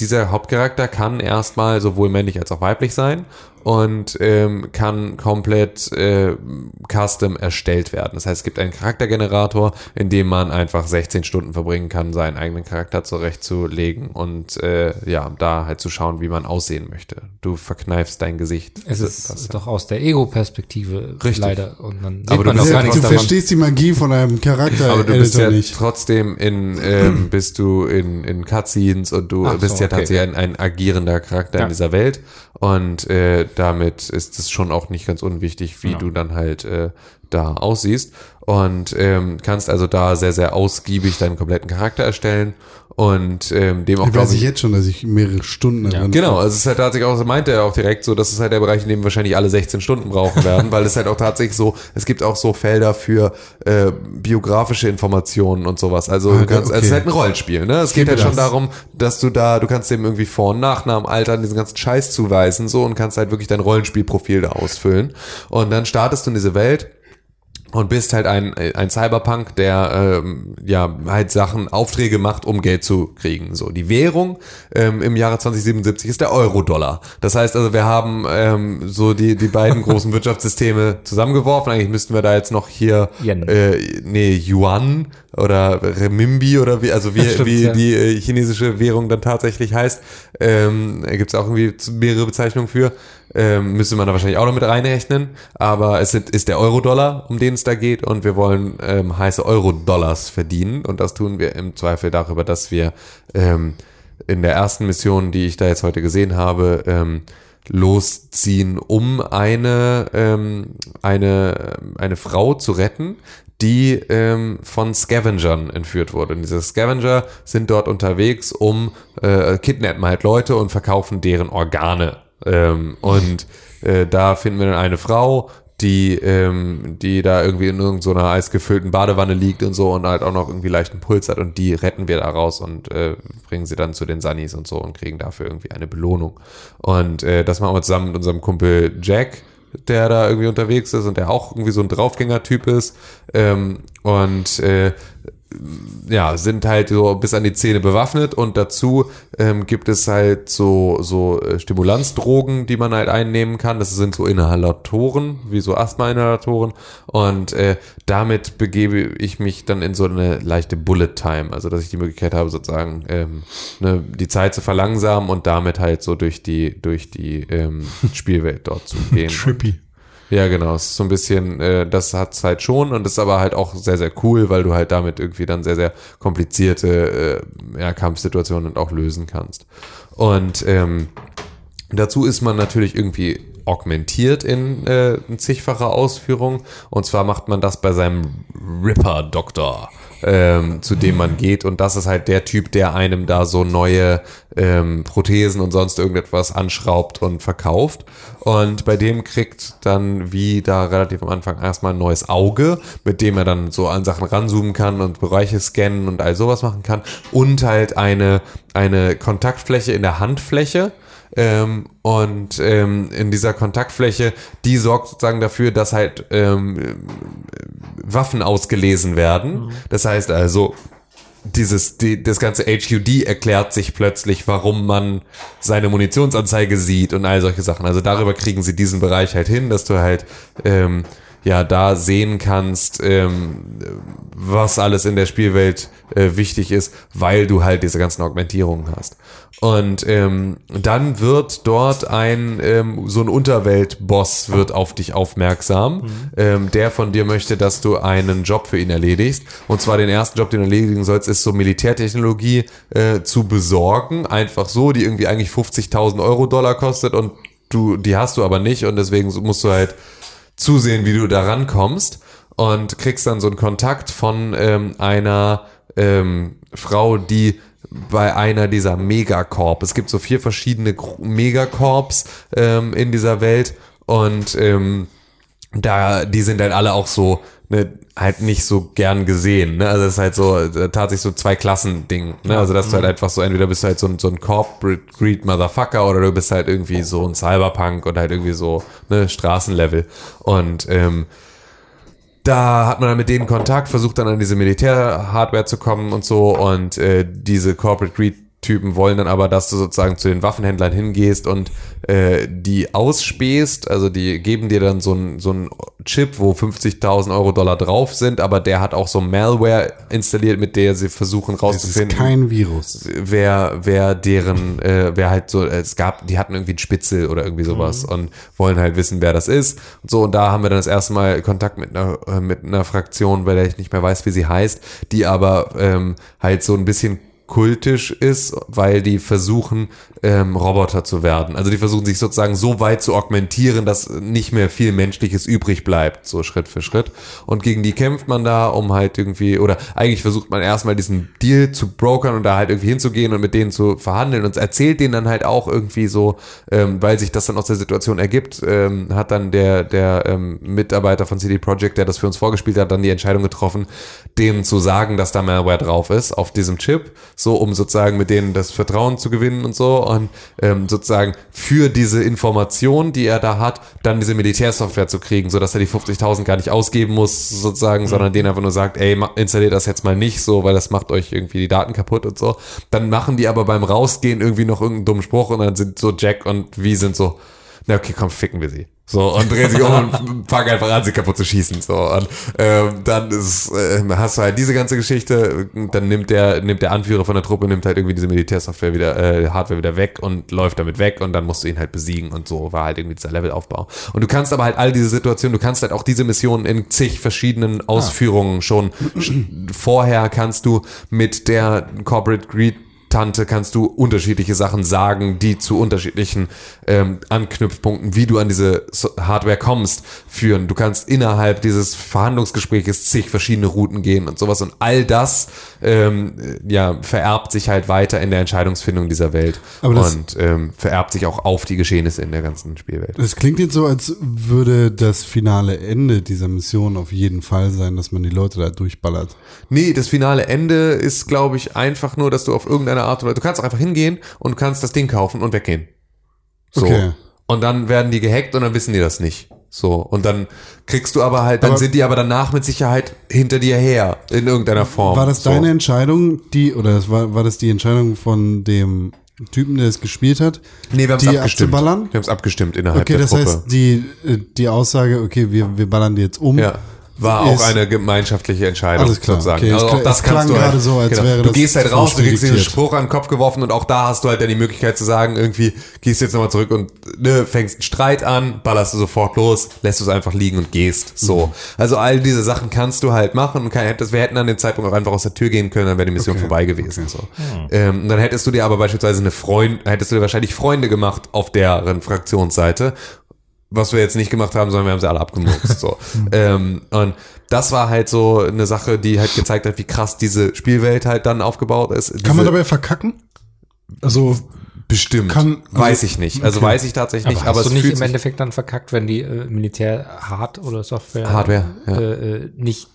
dieser Hauptcharakter kann erstmal sowohl männlich als auch weiblich sein und ähm, kann komplett äh, custom erstellt werden. Das heißt, es gibt einen Charaktergenerator, in dem man einfach 16 Stunden verbringen kann, seinen eigenen Charakter zurechtzulegen und äh, ja, da halt zu schauen, wie man aussehen möchte. Du verkneifst dein Gesicht. Es ist Das- doch aus der Ego-Perspektive Richtig. leider. Und dann Aber du man bist auch ja- gar du verstehst die Magie von einem Charakter aber du bist ja nicht. trotzdem in, ähm, bist du in, in Cutscenes und du Ach so, bist ja okay. tatsächlich ein, ein agierender Charakter Ja. in dieser Welt und äh, damit ist es schon auch nicht ganz unwichtig, wie du dann halt äh, da aussiehst und ähm, kannst also da sehr, sehr ausgiebig deinen kompletten Charakter erstellen und ähm, dem auch, Ich glaube weiß ich ich, jetzt schon, dass ich mehrere Stunden daran Genau, also es ist halt tatsächlich auch, so meinte er auch direkt so, das ist halt der Bereich, in dem wir wahrscheinlich alle 16 Stunden brauchen werden, weil es halt auch tatsächlich so, es gibt auch so Felder für äh, biografische Informationen und sowas. Also Ah, du kannst, okay. also es ist halt ein Rollenspiel, ne? Es geht halt schon das. darum, dass du da, du kannst dem irgendwie Vor- und Nachnamen, Alter, diesen ganzen Scheiß zuweisen so und kannst halt wirklich dein Rollenspielprofil da ausfüllen. Und dann startest du in diese Welt und bist halt ein, ein Cyberpunk, der ähm, ja halt Sachen, Aufträge macht, um Geld zu kriegen. So die Währung ähm, im Jahre 2077 ist der Euro-Dollar. Das heißt also, wir haben ähm, so die die beiden großen Wirtschaftssysteme zusammengeworfen. Eigentlich müssten wir da jetzt noch hier Yen. äh, nee Yuan oder Remimbi oder wie also wie Stimmt, wie ja. die äh, chinesische Währung dann tatsächlich heißt. Ähm, Gibt es auch irgendwie mehrere Bezeichnungen für. Ähm, müsste man da wahrscheinlich auch noch mit reinrechnen. Aber es sind, ist der Euro-Dollar, um den es da geht. Und wir wollen ähm, heiße Euro-Dollars verdienen. Und das tun wir im Zweifel darüber, dass wir ähm, in der ersten Mission, die ich da jetzt heute gesehen habe, ähm, losziehen, um eine, ähm, eine, eine Frau zu retten, die ähm, von Scavengern entführt wurde. Und diese Scavenger sind dort unterwegs, um äh, kidnappen halt Leute und verkaufen deren Organe. Ähm, und äh, da finden wir dann eine Frau, die, ähm, die da irgendwie in irgendeiner eisgefüllten Badewanne liegt und so und halt auch noch irgendwie leichten Puls hat und die retten wir da raus und äh, bringen sie dann zu den Sunnies und so und kriegen dafür irgendwie eine Belohnung. Und äh, das machen wir zusammen mit unserem Kumpel Jack, der da irgendwie unterwegs ist und der auch irgendwie so ein Draufgänger-Typ ist. Ähm, und äh, ja, sind halt so bis an die Zähne bewaffnet und dazu ähm, gibt es halt so, so äh, Stimulanzdrogen, die man halt einnehmen kann. Das sind so Inhalatoren, wie so Asthma-Inhalatoren und äh, damit begebe ich mich dann in so eine leichte Bullet Time, also dass ich die Möglichkeit habe, sozusagen ähm, ne, die Zeit zu verlangsamen und damit halt so durch die, durch die ähm, Spielwelt dort zu gehen. Trippy. Ja, genau. Ist so ein bisschen, äh, das hat's halt schon und ist aber halt auch sehr, sehr cool, weil du halt damit irgendwie dann sehr, sehr komplizierte äh, ja, Kampfsituationen auch lösen kannst. Und ähm, dazu ist man natürlich irgendwie augmentiert in äh, zigfacher Ausführung. Und zwar macht man das bei seinem Ripper-Doktor, ähm, zu dem man geht. Und das ist halt der Typ, der einem da so neue ähm, Prothesen und sonst irgendetwas anschraubt und verkauft. Und bei dem kriegt dann, wie da relativ am Anfang, erstmal ein neues Auge, mit dem er dann so an Sachen ranzoomen kann und Bereiche scannen und all sowas machen kann. Und halt eine, eine Kontaktfläche in der Handfläche. Ähm, und ähm, in dieser Kontaktfläche, die sorgt sozusagen dafür, dass halt ähm, Waffen ausgelesen werden. Das heißt also, dieses, die, das ganze HUD erklärt sich plötzlich, warum man seine Munitionsanzeige sieht und all solche Sachen. Also darüber kriegen sie diesen Bereich halt hin, dass du halt ähm, ja da sehen kannst, ähm, was alles in der Spielwelt äh, wichtig ist, weil du halt diese ganzen Augmentierungen hast. Und ähm, dann wird dort ein ähm, so ein Unterweltboss wird auf dich aufmerksam, ähm, der von dir möchte, dass du einen Job für ihn erledigst. Und zwar den ersten Job, den du erledigen sollst, ist so Militärtechnologie äh, zu besorgen, einfach so, die irgendwie eigentlich 50.000 Euro Dollar kostet und du die hast du aber nicht und deswegen musst du halt zusehen, wie du da rankommst und kriegst dann so einen Kontakt von ähm, einer ähm, Frau, die bei einer dieser Megacorp. Es gibt so vier verschiedene Megacorps ähm, in dieser Welt und ähm, da die sind halt alle auch so ne, halt nicht so gern gesehen. Ne? Also es ist halt so tatsächlich so zwei Klassen Ding. Ne? Also dass du halt einfach so entweder bist du halt so ein so ein Corporate Greed Motherfucker oder du bist halt irgendwie so ein Cyberpunk oder halt irgendwie so ne Straßenlevel und ähm, da hat man dann mit denen Kontakt, versucht dann an diese Militär-Hardware zu kommen und so und äh, diese Corporate Greed Typen wollen dann aber, dass du sozusagen zu den Waffenhändlern hingehst und äh, die ausspähst, also die geben dir dann so ein so ein Chip, wo 50.000 Euro Dollar drauf sind, aber der hat auch so Malware installiert, mit der sie versuchen Es ist rauszufinden, kein Virus. wer, wer deren, äh, wer halt so, es gab, die hatten irgendwie einen Spitzel oder irgendwie sowas und wollen halt wissen, wer das ist. Und so, und da haben wir dann das erste Mal Kontakt mit einer, äh, mit einer Fraktion, bei der ich nicht mehr weiß, wie sie heißt, die aber ähm, halt so ein bisschen kultisch ist, weil die versuchen, ähm, Roboter zu werden. Also die versuchen sich sozusagen so weit zu augmentieren, dass nicht mehr viel Menschliches übrig bleibt, so Schritt für Schritt. Und gegen die kämpft man da, um halt irgendwie, oder eigentlich versucht man erstmal diesen Deal zu brokern und da halt irgendwie hinzugehen und mit denen zu verhandeln und erzählt denen dann halt auch irgendwie so, ähm, weil sich das dann aus der Situation ergibt, ähm, hat dann der, der ähm, Mitarbeiter von CD Projekt, der das für uns vorgespielt hat, dann die Entscheidung getroffen, denen zu sagen, dass da Malware drauf ist auf diesem Chip, so um sozusagen mit denen das Vertrauen zu gewinnen und so und ähm, sozusagen für diese Information, die er da hat, dann diese Militärsoftware zu kriegen, so dass er die 50.000 gar nicht ausgeben muss sozusagen, sondern denen einfach nur sagt, ey, installiert das jetzt mal nicht so, weil das macht euch irgendwie die Daten kaputt und so. Dann machen die aber beim Rausgehen irgendwie noch irgendeinen dummen Spruch und dann sind so Jack und wie sind so, na okay, komm, ficken wir sie. So, und drehen sich um und fangen einfach an, sie kaputt zu schießen. So, und ähm, dann ist, äh, hast du halt diese ganze Geschichte, dann nimmt der, nimmt der Anführer von der Truppe, nimmt halt irgendwie diese Militärsoftware wieder, äh, Hardware wieder weg und läuft damit weg und dann musst du ihn halt besiegen und so war halt irgendwie dieser Levelaufbau. Und du kannst aber halt all diese Situationen, du kannst halt auch diese Missionen in zig verschiedenen Ausführungen schon sch- vorher kannst du mit der Corporate Greed Tante kannst du unterschiedliche Sachen sagen, die zu unterschiedlichen ähm, Anknüpfpunkten, wie du an diese Hardware kommst, führen. Du kannst innerhalb dieses Verhandlungsgespräches zig verschiedene Routen gehen und sowas und all das ähm, äh, ja vererbt sich halt weiter in der Entscheidungsfindung dieser Welt Aber das- und ähm, vererbt sich auch auf die Geschehnisse in der ganzen Spielwelt. Es klingt jetzt so, als würde das finale Ende dieser Mission auf jeden Fall sein, dass man die Leute da durchballert. Nee, das finale Ende ist, glaube ich, einfach nur, dass du auf irgendeine Art oder du kannst auch einfach hingehen und kannst das Ding kaufen und weggehen. So. Okay. Und dann werden die gehackt und dann wissen die das nicht. So. Und dann kriegst du aber halt, dann Aber- sind die aber danach mit Sicherheit hinter dir her. In irgendeiner Form. War das so. deine Entscheidung, die, oder das war, war das die Entscheidung von dem Typen, der es gespielt hat? Nee, wir haben es die abgestimmt. Wir haben es abgestimmt innerhalb Okay, der das Truppe. heißt, die, äh, die Aussage, okay, wir, wir ballern die jetzt um. Ja. War ist- auch eine gemeinschaftliche Entscheidung. Alles klar, Sozusagen. okay, Also auch das es klang kannst du gerade halt, so, als genau. wäre Du das gehst halt raus, du kriegst diesen. Spruch an den Kopf geworfen und auch da hast du halt dann die Möglichkeit zu sagen, irgendwie gehst du jetzt nochmal zurück und ne, fängst einen Streit an, ballerst du sofort los, lässt du es einfach liegen und gehst. So. Also all diese Sachen kannst du halt machen und kann, hättest, wir hätten an dem Zeitpunkt auch einfach aus der Tür gehen können, dann wäre die Mission Okay, vorbei gewesen. So. Ähm, und dann hättest du dir aber beispielsweise eine Freund, hättest du dir wahrscheinlich Freunde gemacht auf deren Fraktionsseite was wir jetzt nicht gemacht haben, sondern wir haben sie alle abgemurkst. So. ähm, und das war halt so eine Sache, die halt gezeigt hat, wie krass diese Spielwelt halt dann aufgebaut ist. Kann Diese- man dabei verkacken? Also, bestimmt? kann- also- weiß ich nicht. Also weiß ich tatsächlich Aber nicht. hast Aber du es nicht im Endeffekt dann verkackt, wenn die äh, Militär Hard oder Software Hardware, ja. äh, äh, nicht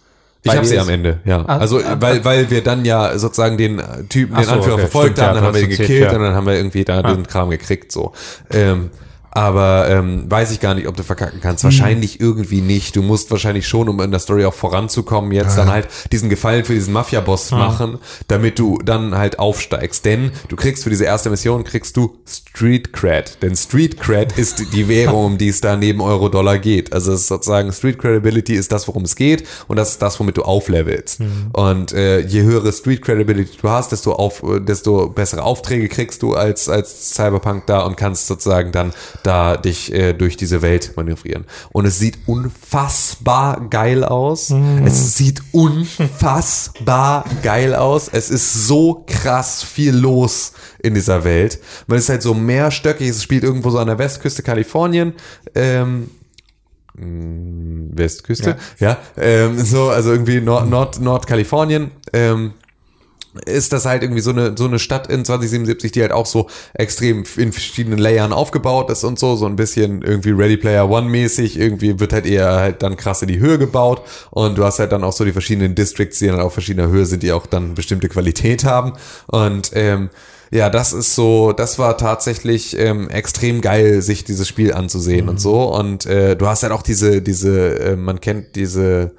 Ich habe sie am? Ende, ja. Ah, also ah, weil weil wir dann ja sozusagen den Typen, den so, Anführer okay, verfolgt stimmt, haben, ja, dann haben wir du ihn hast gekillt ja. und dann haben wir irgendwie da den Kram gekriegt so. Ähm, Aber ähm, weiß ich gar nicht, ob du verkacken kannst. Wahrscheinlich irgendwie nicht. Du musst wahrscheinlich schon, um in der Story auch voranzukommen, jetzt dann halt diesen Gefallen für diesen Mafia-Boss machen, damit du dann halt aufsteigst. Denn du kriegst für diese erste Mission, kriegst du Street Cred. Denn Street Cred ist die- Währung, um die es da neben Euro-Dollar geht. Also es ist sozusagen Street Credibility ist das, worum es geht und das ist das, womit du auflevelst. Und äh, je höhere Street Credibility du hast, desto, auf, desto bessere Aufträge kriegst du als, als Cyberpunk da und kannst sozusagen dann da dich äh, durch diese Welt manövrieren. Und es sieht unfassbar geil aus. Es sieht unfassbar geil aus. Es ist so krass viel los in dieser Welt. Man ist halt so mehrstöckig. Es spielt irgendwo so an der Westküste Kalifornien. Ähm, mh, Westküste, ja, ähm, so, also irgendwie Nord, Nord, Nordkalifornien, ähm, ist das halt irgendwie so eine, so eine Stadt in 2077, die halt auch so extrem in verschiedenen Layern aufgebaut ist und so, so ein bisschen irgendwie Ready Player One mäßig, irgendwie wird halt eher halt dann krass in die Höhe gebaut und du hast halt dann auch so die verschiedenen Districts, die dann auf verschiedener Höhe sind, die auch dann bestimmte Qualität haben und, ähm, ja, das ist so, das war tatsächlich ähm, extrem geil, sich dieses Spiel anzusehen und so. Und äh, du hast halt auch diese, diese, äh, man kennt diese,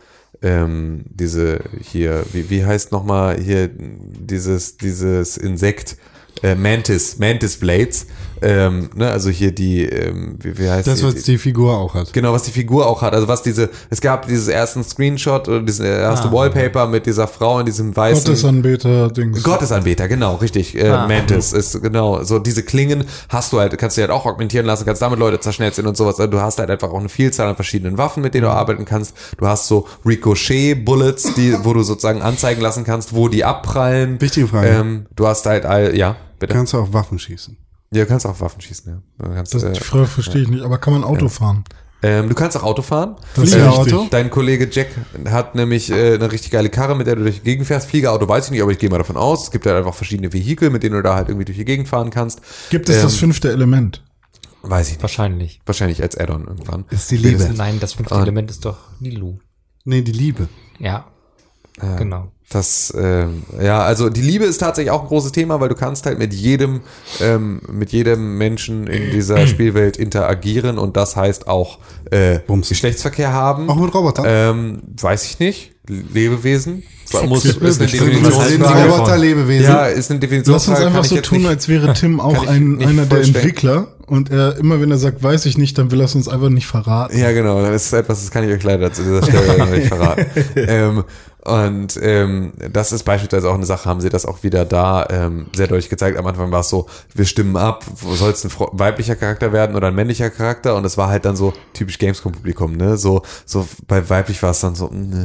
ähm, diese hier, wie, wie heißt nochmal hier dieses, dieses Insekt, äh, Mantis, Mantis Blades. Ähm, ne, also hier die, ähm, wie, wie heißt Das, die, was die Figur auch hat. Genau, was die Figur auch hat. Also was diese, es gab dieses ersten Screenshot oder dieses erste Ah. Wallpaper mit dieser Frau in diesem weißen Gottesanbeter-Dings. Gottesanbeter, genau, richtig. Äh, Ah. Mantis ist genau so diese Klingen hast du halt, kannst du halt auch augmentieren lassen, kannst damit Leute zerschnetzeln und sowas. Also Du hast halt einfach auch eine Vielzahl an verschiedenen Waffen, mit denen du arbeiten kannst. Du hast so Ricochet-Bullets, die, wo du sozusagen anzeigen lassen kannst, wo die abprallen. Wichtige Frage. Ähm, du hast halt all, ja, bitte. Kannst du auch Waffen schießen? Ja, du kannst auch Waffen schießen, ja. Du kannst, Das, äh, die Frage verstehe ich nicht, aber kann man Auto fahren? ähm, du kannst auch Auto fahren. Das Fliegerauto? wichtig. Dein Kollege Jack hat nämlich äh, eine richtig geile Karre, mit der du durch die Gegend fährst. Fliegerauto weiß ich nicht, aber ich gehe mal davon aus. Es gibt halt einfach verschiedene Vehikel, mit denen du da halt irgendwie durch die Gegend fahren kannst. Gibt es das Ähm, fünfte Element? Weiß ich nicht. Wahrscheinlich. Wahrscheinlich als Add-on irgendwann. Ist die Liebe. Nein, das fünfte Ah. Element ist doch Lilu. Nee, die Liebe. Ja. Genau. Das, ähm, ja, also die Liebe ist tatsächlich auch ein großes Thema, weil du kannst halt mit jedem, ähm, mit jedem Menschen in dieser Spielwelt interagieren und das heißt auch äh. Geschlechtsverkehr haben. Auch mit Robotern? Ähm, weiß ich nicht. Lebewesen. Zwar muss, ist eine Definitionsfrage. Roboterlebewesen? Ja, ist eine Lass Definitionsfrage. uns einfach so tun, nicht- als wäre Tim auch ein, einer der. Entwickler und er immer, wenn er sagt, weiß ich nicht, dann will er es uns einfach nicht verraten. Ja, genau. Das ist etwas, das kann ich euch leider zu dieser Stelle nicht verraten. ähm, und ähm, das ist beispielsweise auch eine Sache, haben sie das auch wieder da ähm, sehr deutlich gezeigt. Am Anfang war es so, wir stimmen ab, soll es ein weiblicher Charakter werden oder ein männlicher Charakter? Und es war halt dann so typisch Gamescom-Publikum, ne? So, so bei weiblich war es dann so, nee,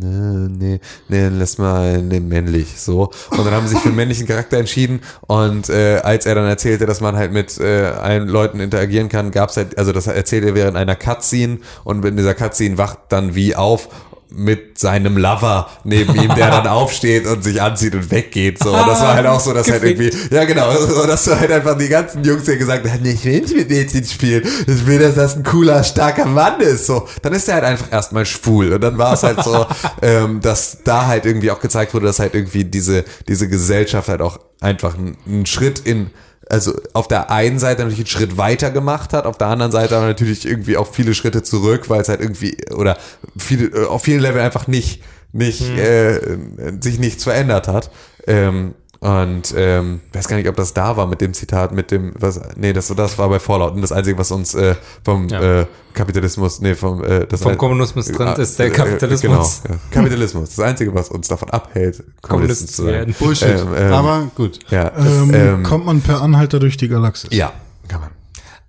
nee, nee, nee, lass mal nee, männlich, so. Und dann haben sie sich für einen männlichen Charakter entschieden und äh, als er dann erzählte, dass man halt mit äh, allen Leuten interagieren kann, gab's halt, also das erzählt er während einer Cutscene und in dieser Cutscene wacht dann wie auf mit seinem Lover neben ihm, der dann aufsteht und sich anzieht und weggeht. So, und das war halt auch so, dass halt irgendwie, ja genau, so, dass du halt einfach die ganzen Jungs hier gesagt haben, nee, ich will nicht mit Mädchen spielen. Ich will, dass das ein cooler, starker Mann ist. So, dann ist er halt einfach erstmal schwul. Und dann war es halt so, ähm, dass da halt irgendwie auch gezeigt wurde, dass halt irgendwie diese, diese Gesellschaft halt auch einfach einen, einen Schritt in also auf der einen Seite natürlich einen Schritt weiter gemacht hat, auf der anderen Seite aber natürlich irgendwie auch viele Schritte zurück, weil es halt irgendwie oder viele äh, auf vielen Leveln einfach nicht nicht äh, sich nichts verändert hat. Ähm, und ähm, weiß gar nicht, ob das da war mit dem Zitat, mit dem, was, nee, das, das war bei Fallout. Und das Einzige, was uns äh, vom Ja. äh, Kapitalismus, nee, vom, äh, das Vom ein- Kommunismus trennt, äh, ist der äh, Kapitalismus. Genau, ja. Kapitalismus. Das Einzige, was uns davon abhält, Kommunisten zu werden. Bullshit. Ähm, ähm, Aber gut. Ja, Ähm, ähm, kommt man per Anhalter durch die Galaxis? ja, kann man.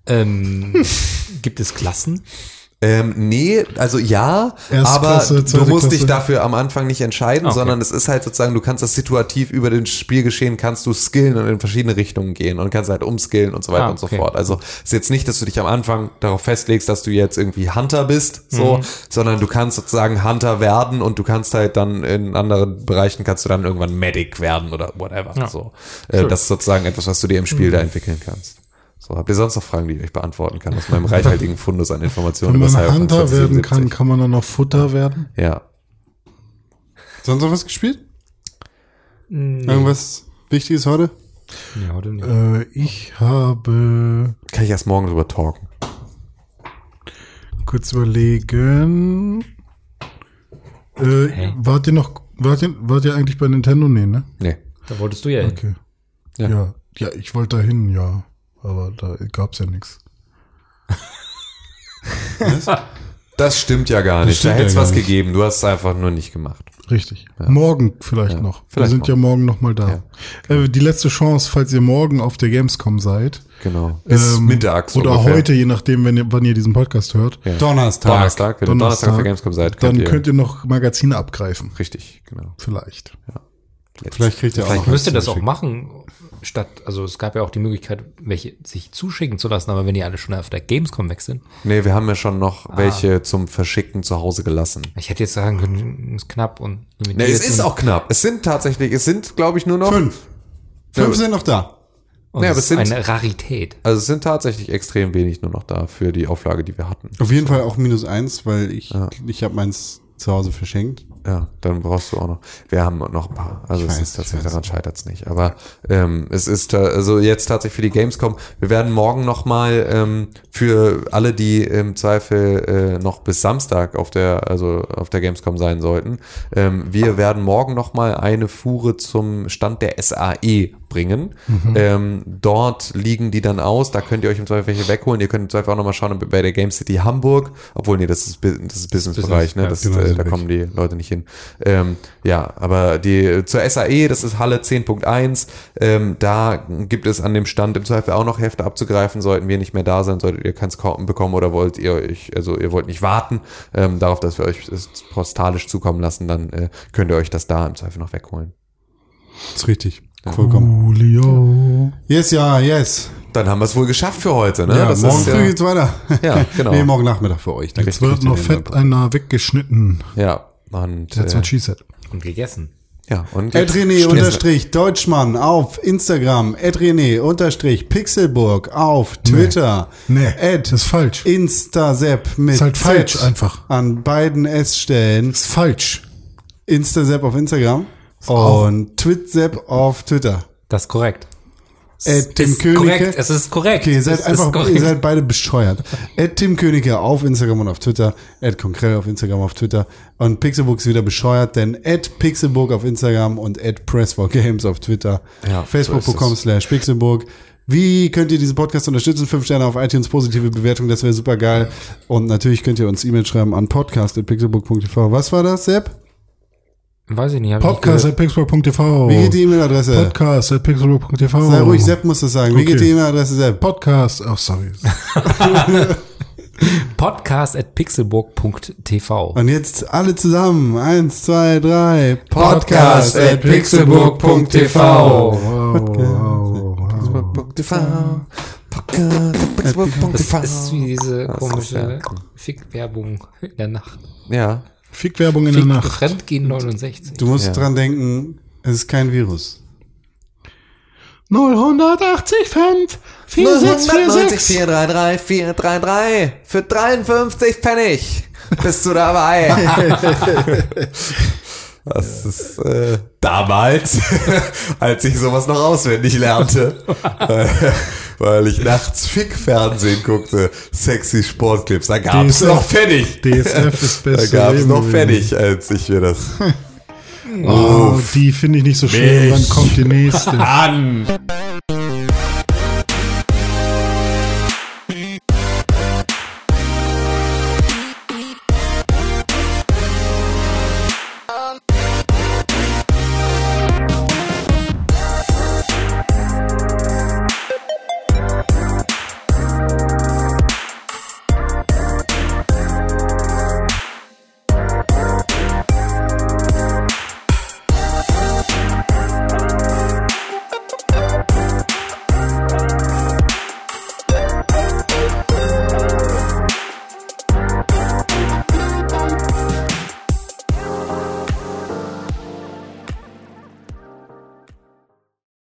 Ähm, gibt es Klassen? Ähm, nee, also ja, Erste aber Klasse, du musst dich Klasse. dafür am Anfang nicht entscheiden, Okay. sondern es ist halt sozusagen, du kannst das situativ über den Spielgeschehen kannst du skillen und in verschiedene Richtungen gehen und kannst halt umskillen und so weiter Ah, und so okay. fort. Also ist jetzt nicht, dass du dich am Anfang darauf festlegst, dass du jetzt irgendwie Hunter bist, so, sondern du kannst sozusagen Hunter werden und du kannst halt dann in anderen Bereichen kannst du dann irgendwann Medic werden oder whatever. Ja. So, äh, das ist sozusagen etwas, was du dir im Spiel da entwickeln kannst. So, habt ihr sonst noch Fragen, die ich euch beantworten kann aus meinem reichhaltigen Fundus an Informationen Wenn man über Hunter werden 2077? kann, kann man dann noch Futter werden? Ja. Sonst noch was gespielt? Irgendwas Wichtiges heute? Ja, heute nicht. Äh, ich habe Kann ich erst morgen drüber talken. kurz überlegen. Äh, Hä? wart ihr noch, wart ihr, wart ihr eigentlich bei Nintendo? Nee, ne? Nee. Da wolltest du ja hin. Okay. Ja. Ja. ja. ich wollte dahin, ja. Aber da gab's ja nichts. Das stimmt ja gar nicht. da hätte es ja was nicht. gegeben. Du hast es einfach nur nicht gemacht. Richtig. Morgen vielleicht Ja, noch. vielleicht Wir sind noch. ja morgen noch mal da. Äh, die letzte Chance, falls ihr morgen auf der Gamescom seid. Genau. Bis ähm, mittags Oder ungefähr. heute, je nachdem, wenn ihr, wann ihr diesen Podcast hört. Ja. Donnerstag. Donnerstag. Wenn ihr Donnerstag auf der Gamescom seid, dann könnt ihr, könnt ihr noch Magazine abgreifen. Richtig, genau. Vielleicht. Vielleicht kriegt ihr auch Vielleicht noch Müsst ihr das auch machen, statt, also es gab ja auch die Möglichkeit, welche sich zuschicken zu lassen, aber wenn die alle schon auf der Gamescom weg sind. Nee, wir haben ja schon noch Ah. welche zum Verschicken zu Hause gelassen. Ich hätte jetzt sagen können, ist knapp und Nee, es ist auch knapp. Es sind tatsächlich, es sind, glaube ich, nur noch. Fünf. Fünf Ja, sind noch da. und Ja, es aber ist es sind- eine Rarität. Also es sind tatsächlich extrem wenig nur noch da für die Auflage, die wir hatten. Auf jeden Fall auch minus eins, weil ich, ich habe meins zu Hause verschenkt. Ja, dann brauchst du auch noch. Wir haben noch ein paar. Also Ich es weiß, ist tatsächlich, daran scheitert es nicht. Aber ähm, es ist also jetzt tatsächlich für die Gamescom. Wir werden morgen noch mal ähm, für alle, die im Zweifel äh, noch bis Samstag auf der also auf der Gamescom sein sollten. Ähm, wir werden morgen noch mal eine Fuhre zum Stand der SAE bringen. Ähm, dort liegen die dann aus. Da könnt ihr euch im Zweifel welche wegholen. Ihr könnt im Zweifel auch noch mal schauen bei der Game City Hamburg. Obwohl nee, das ist das ist Businessbereich. Ne? ja, Das, genau, äh, da kommen die Leute nicht hin. Ähm, ja, aber die zur SAE, das ist Halle 10.1, ähm, da gibt es an dem Stand im Zweifel auch noch Hefte abzugreifen. Sollten wir nicht mehr da sein, solltet ihr keins ko- bekommen oder wollt ihr euch, also ihr wollt nicht warten ähm, darauf, dass wir euch das postalisch zukommen lassen, dann äh, könnt ihr euch das da im Zweifel noch wegholen. ist richtig. Vollkommen. Julio. Yes, ja, yes. Dann haben wir es wohl geschafft für heute, ne? Ja, Das morgen ist früh ja, geht's weiter. Ja, genau. nee, morgen Nachmittag für euch. Dann Jetzt wird noch fett einer weggeschnitten. ja, und That's äh, what she said. Und gegessen. ja, und Ed jetzt- René Stimmt. unterstrich Deutschmann auf Instagram. Ed René unterstrich Pixelburg auf Twitter. Nee, Ed das ist falsch. Instasepp mit Ist halt Z falsch einfach. An beiden S-Stellen. Das ist falsch. Instasepp auf Instagram. Und Twitsepp auf Twitter. Das ist korrekt. Ed Tim ist Königke. korrekt, es ist korrekt. Okay, ihr Es seid ist einfach, ihr seid beide bescheuert. Ed Tim Königke auf Instagram und auf Twitter. Ed Konkrell auf Instagram und auf Twitter. Und Pixelbook ist wieder bescheuert, denn Ed Pixelbook auf Instagram und Ed Press4Games auf Twitter. Ja, Facebook.com so slash Pixelbook. Wie könnt ihr diesen Podcast unterstützen? Fünf Sterne auf iTunes, positive Bewertung, das wäre super geil. Und natürlich könnt ihr uns E-Mail schreiben an podcast.pixelbook.tv. Was war das, Sepp? Weiß ich nicht. Podcast at pixburg.tv. Wie geht die E-Mail-Adresse? Podcast at pixburg.tv. Sei ruhig, Sepp muss das sagen. Wie geht Okay. die E-Mail-Adresse, Sepp? Podcast. Oh, sorry. Podcast at pixelburg.tv. Und jetzt alle zusammen. Eins, zwei, drei. Podcast at pixelburg.tv. Wow, wow, wow. Das ist wie diese komische Fick-Werbung in der Nacht. Ja, Fick-Werbung in der Fick, Nacht. Fremdgehen 69. Du musst Ja. dran denken, es ist kein Virus. 080 5 4646. 433 433 für 53 Pfennig. Bist du dabei? Das ist äh, damals, als ich sowas noch auswendig lernte, weil, ich nachts Fick-Fernsehen guckte, sexy Sportclips. Da gab es noch Pfennig. DSF ist Da beste gab es noch. Pfennig, als ich mir das Oh, die finde ich nicht so schön. Dann kommt die nächste. an.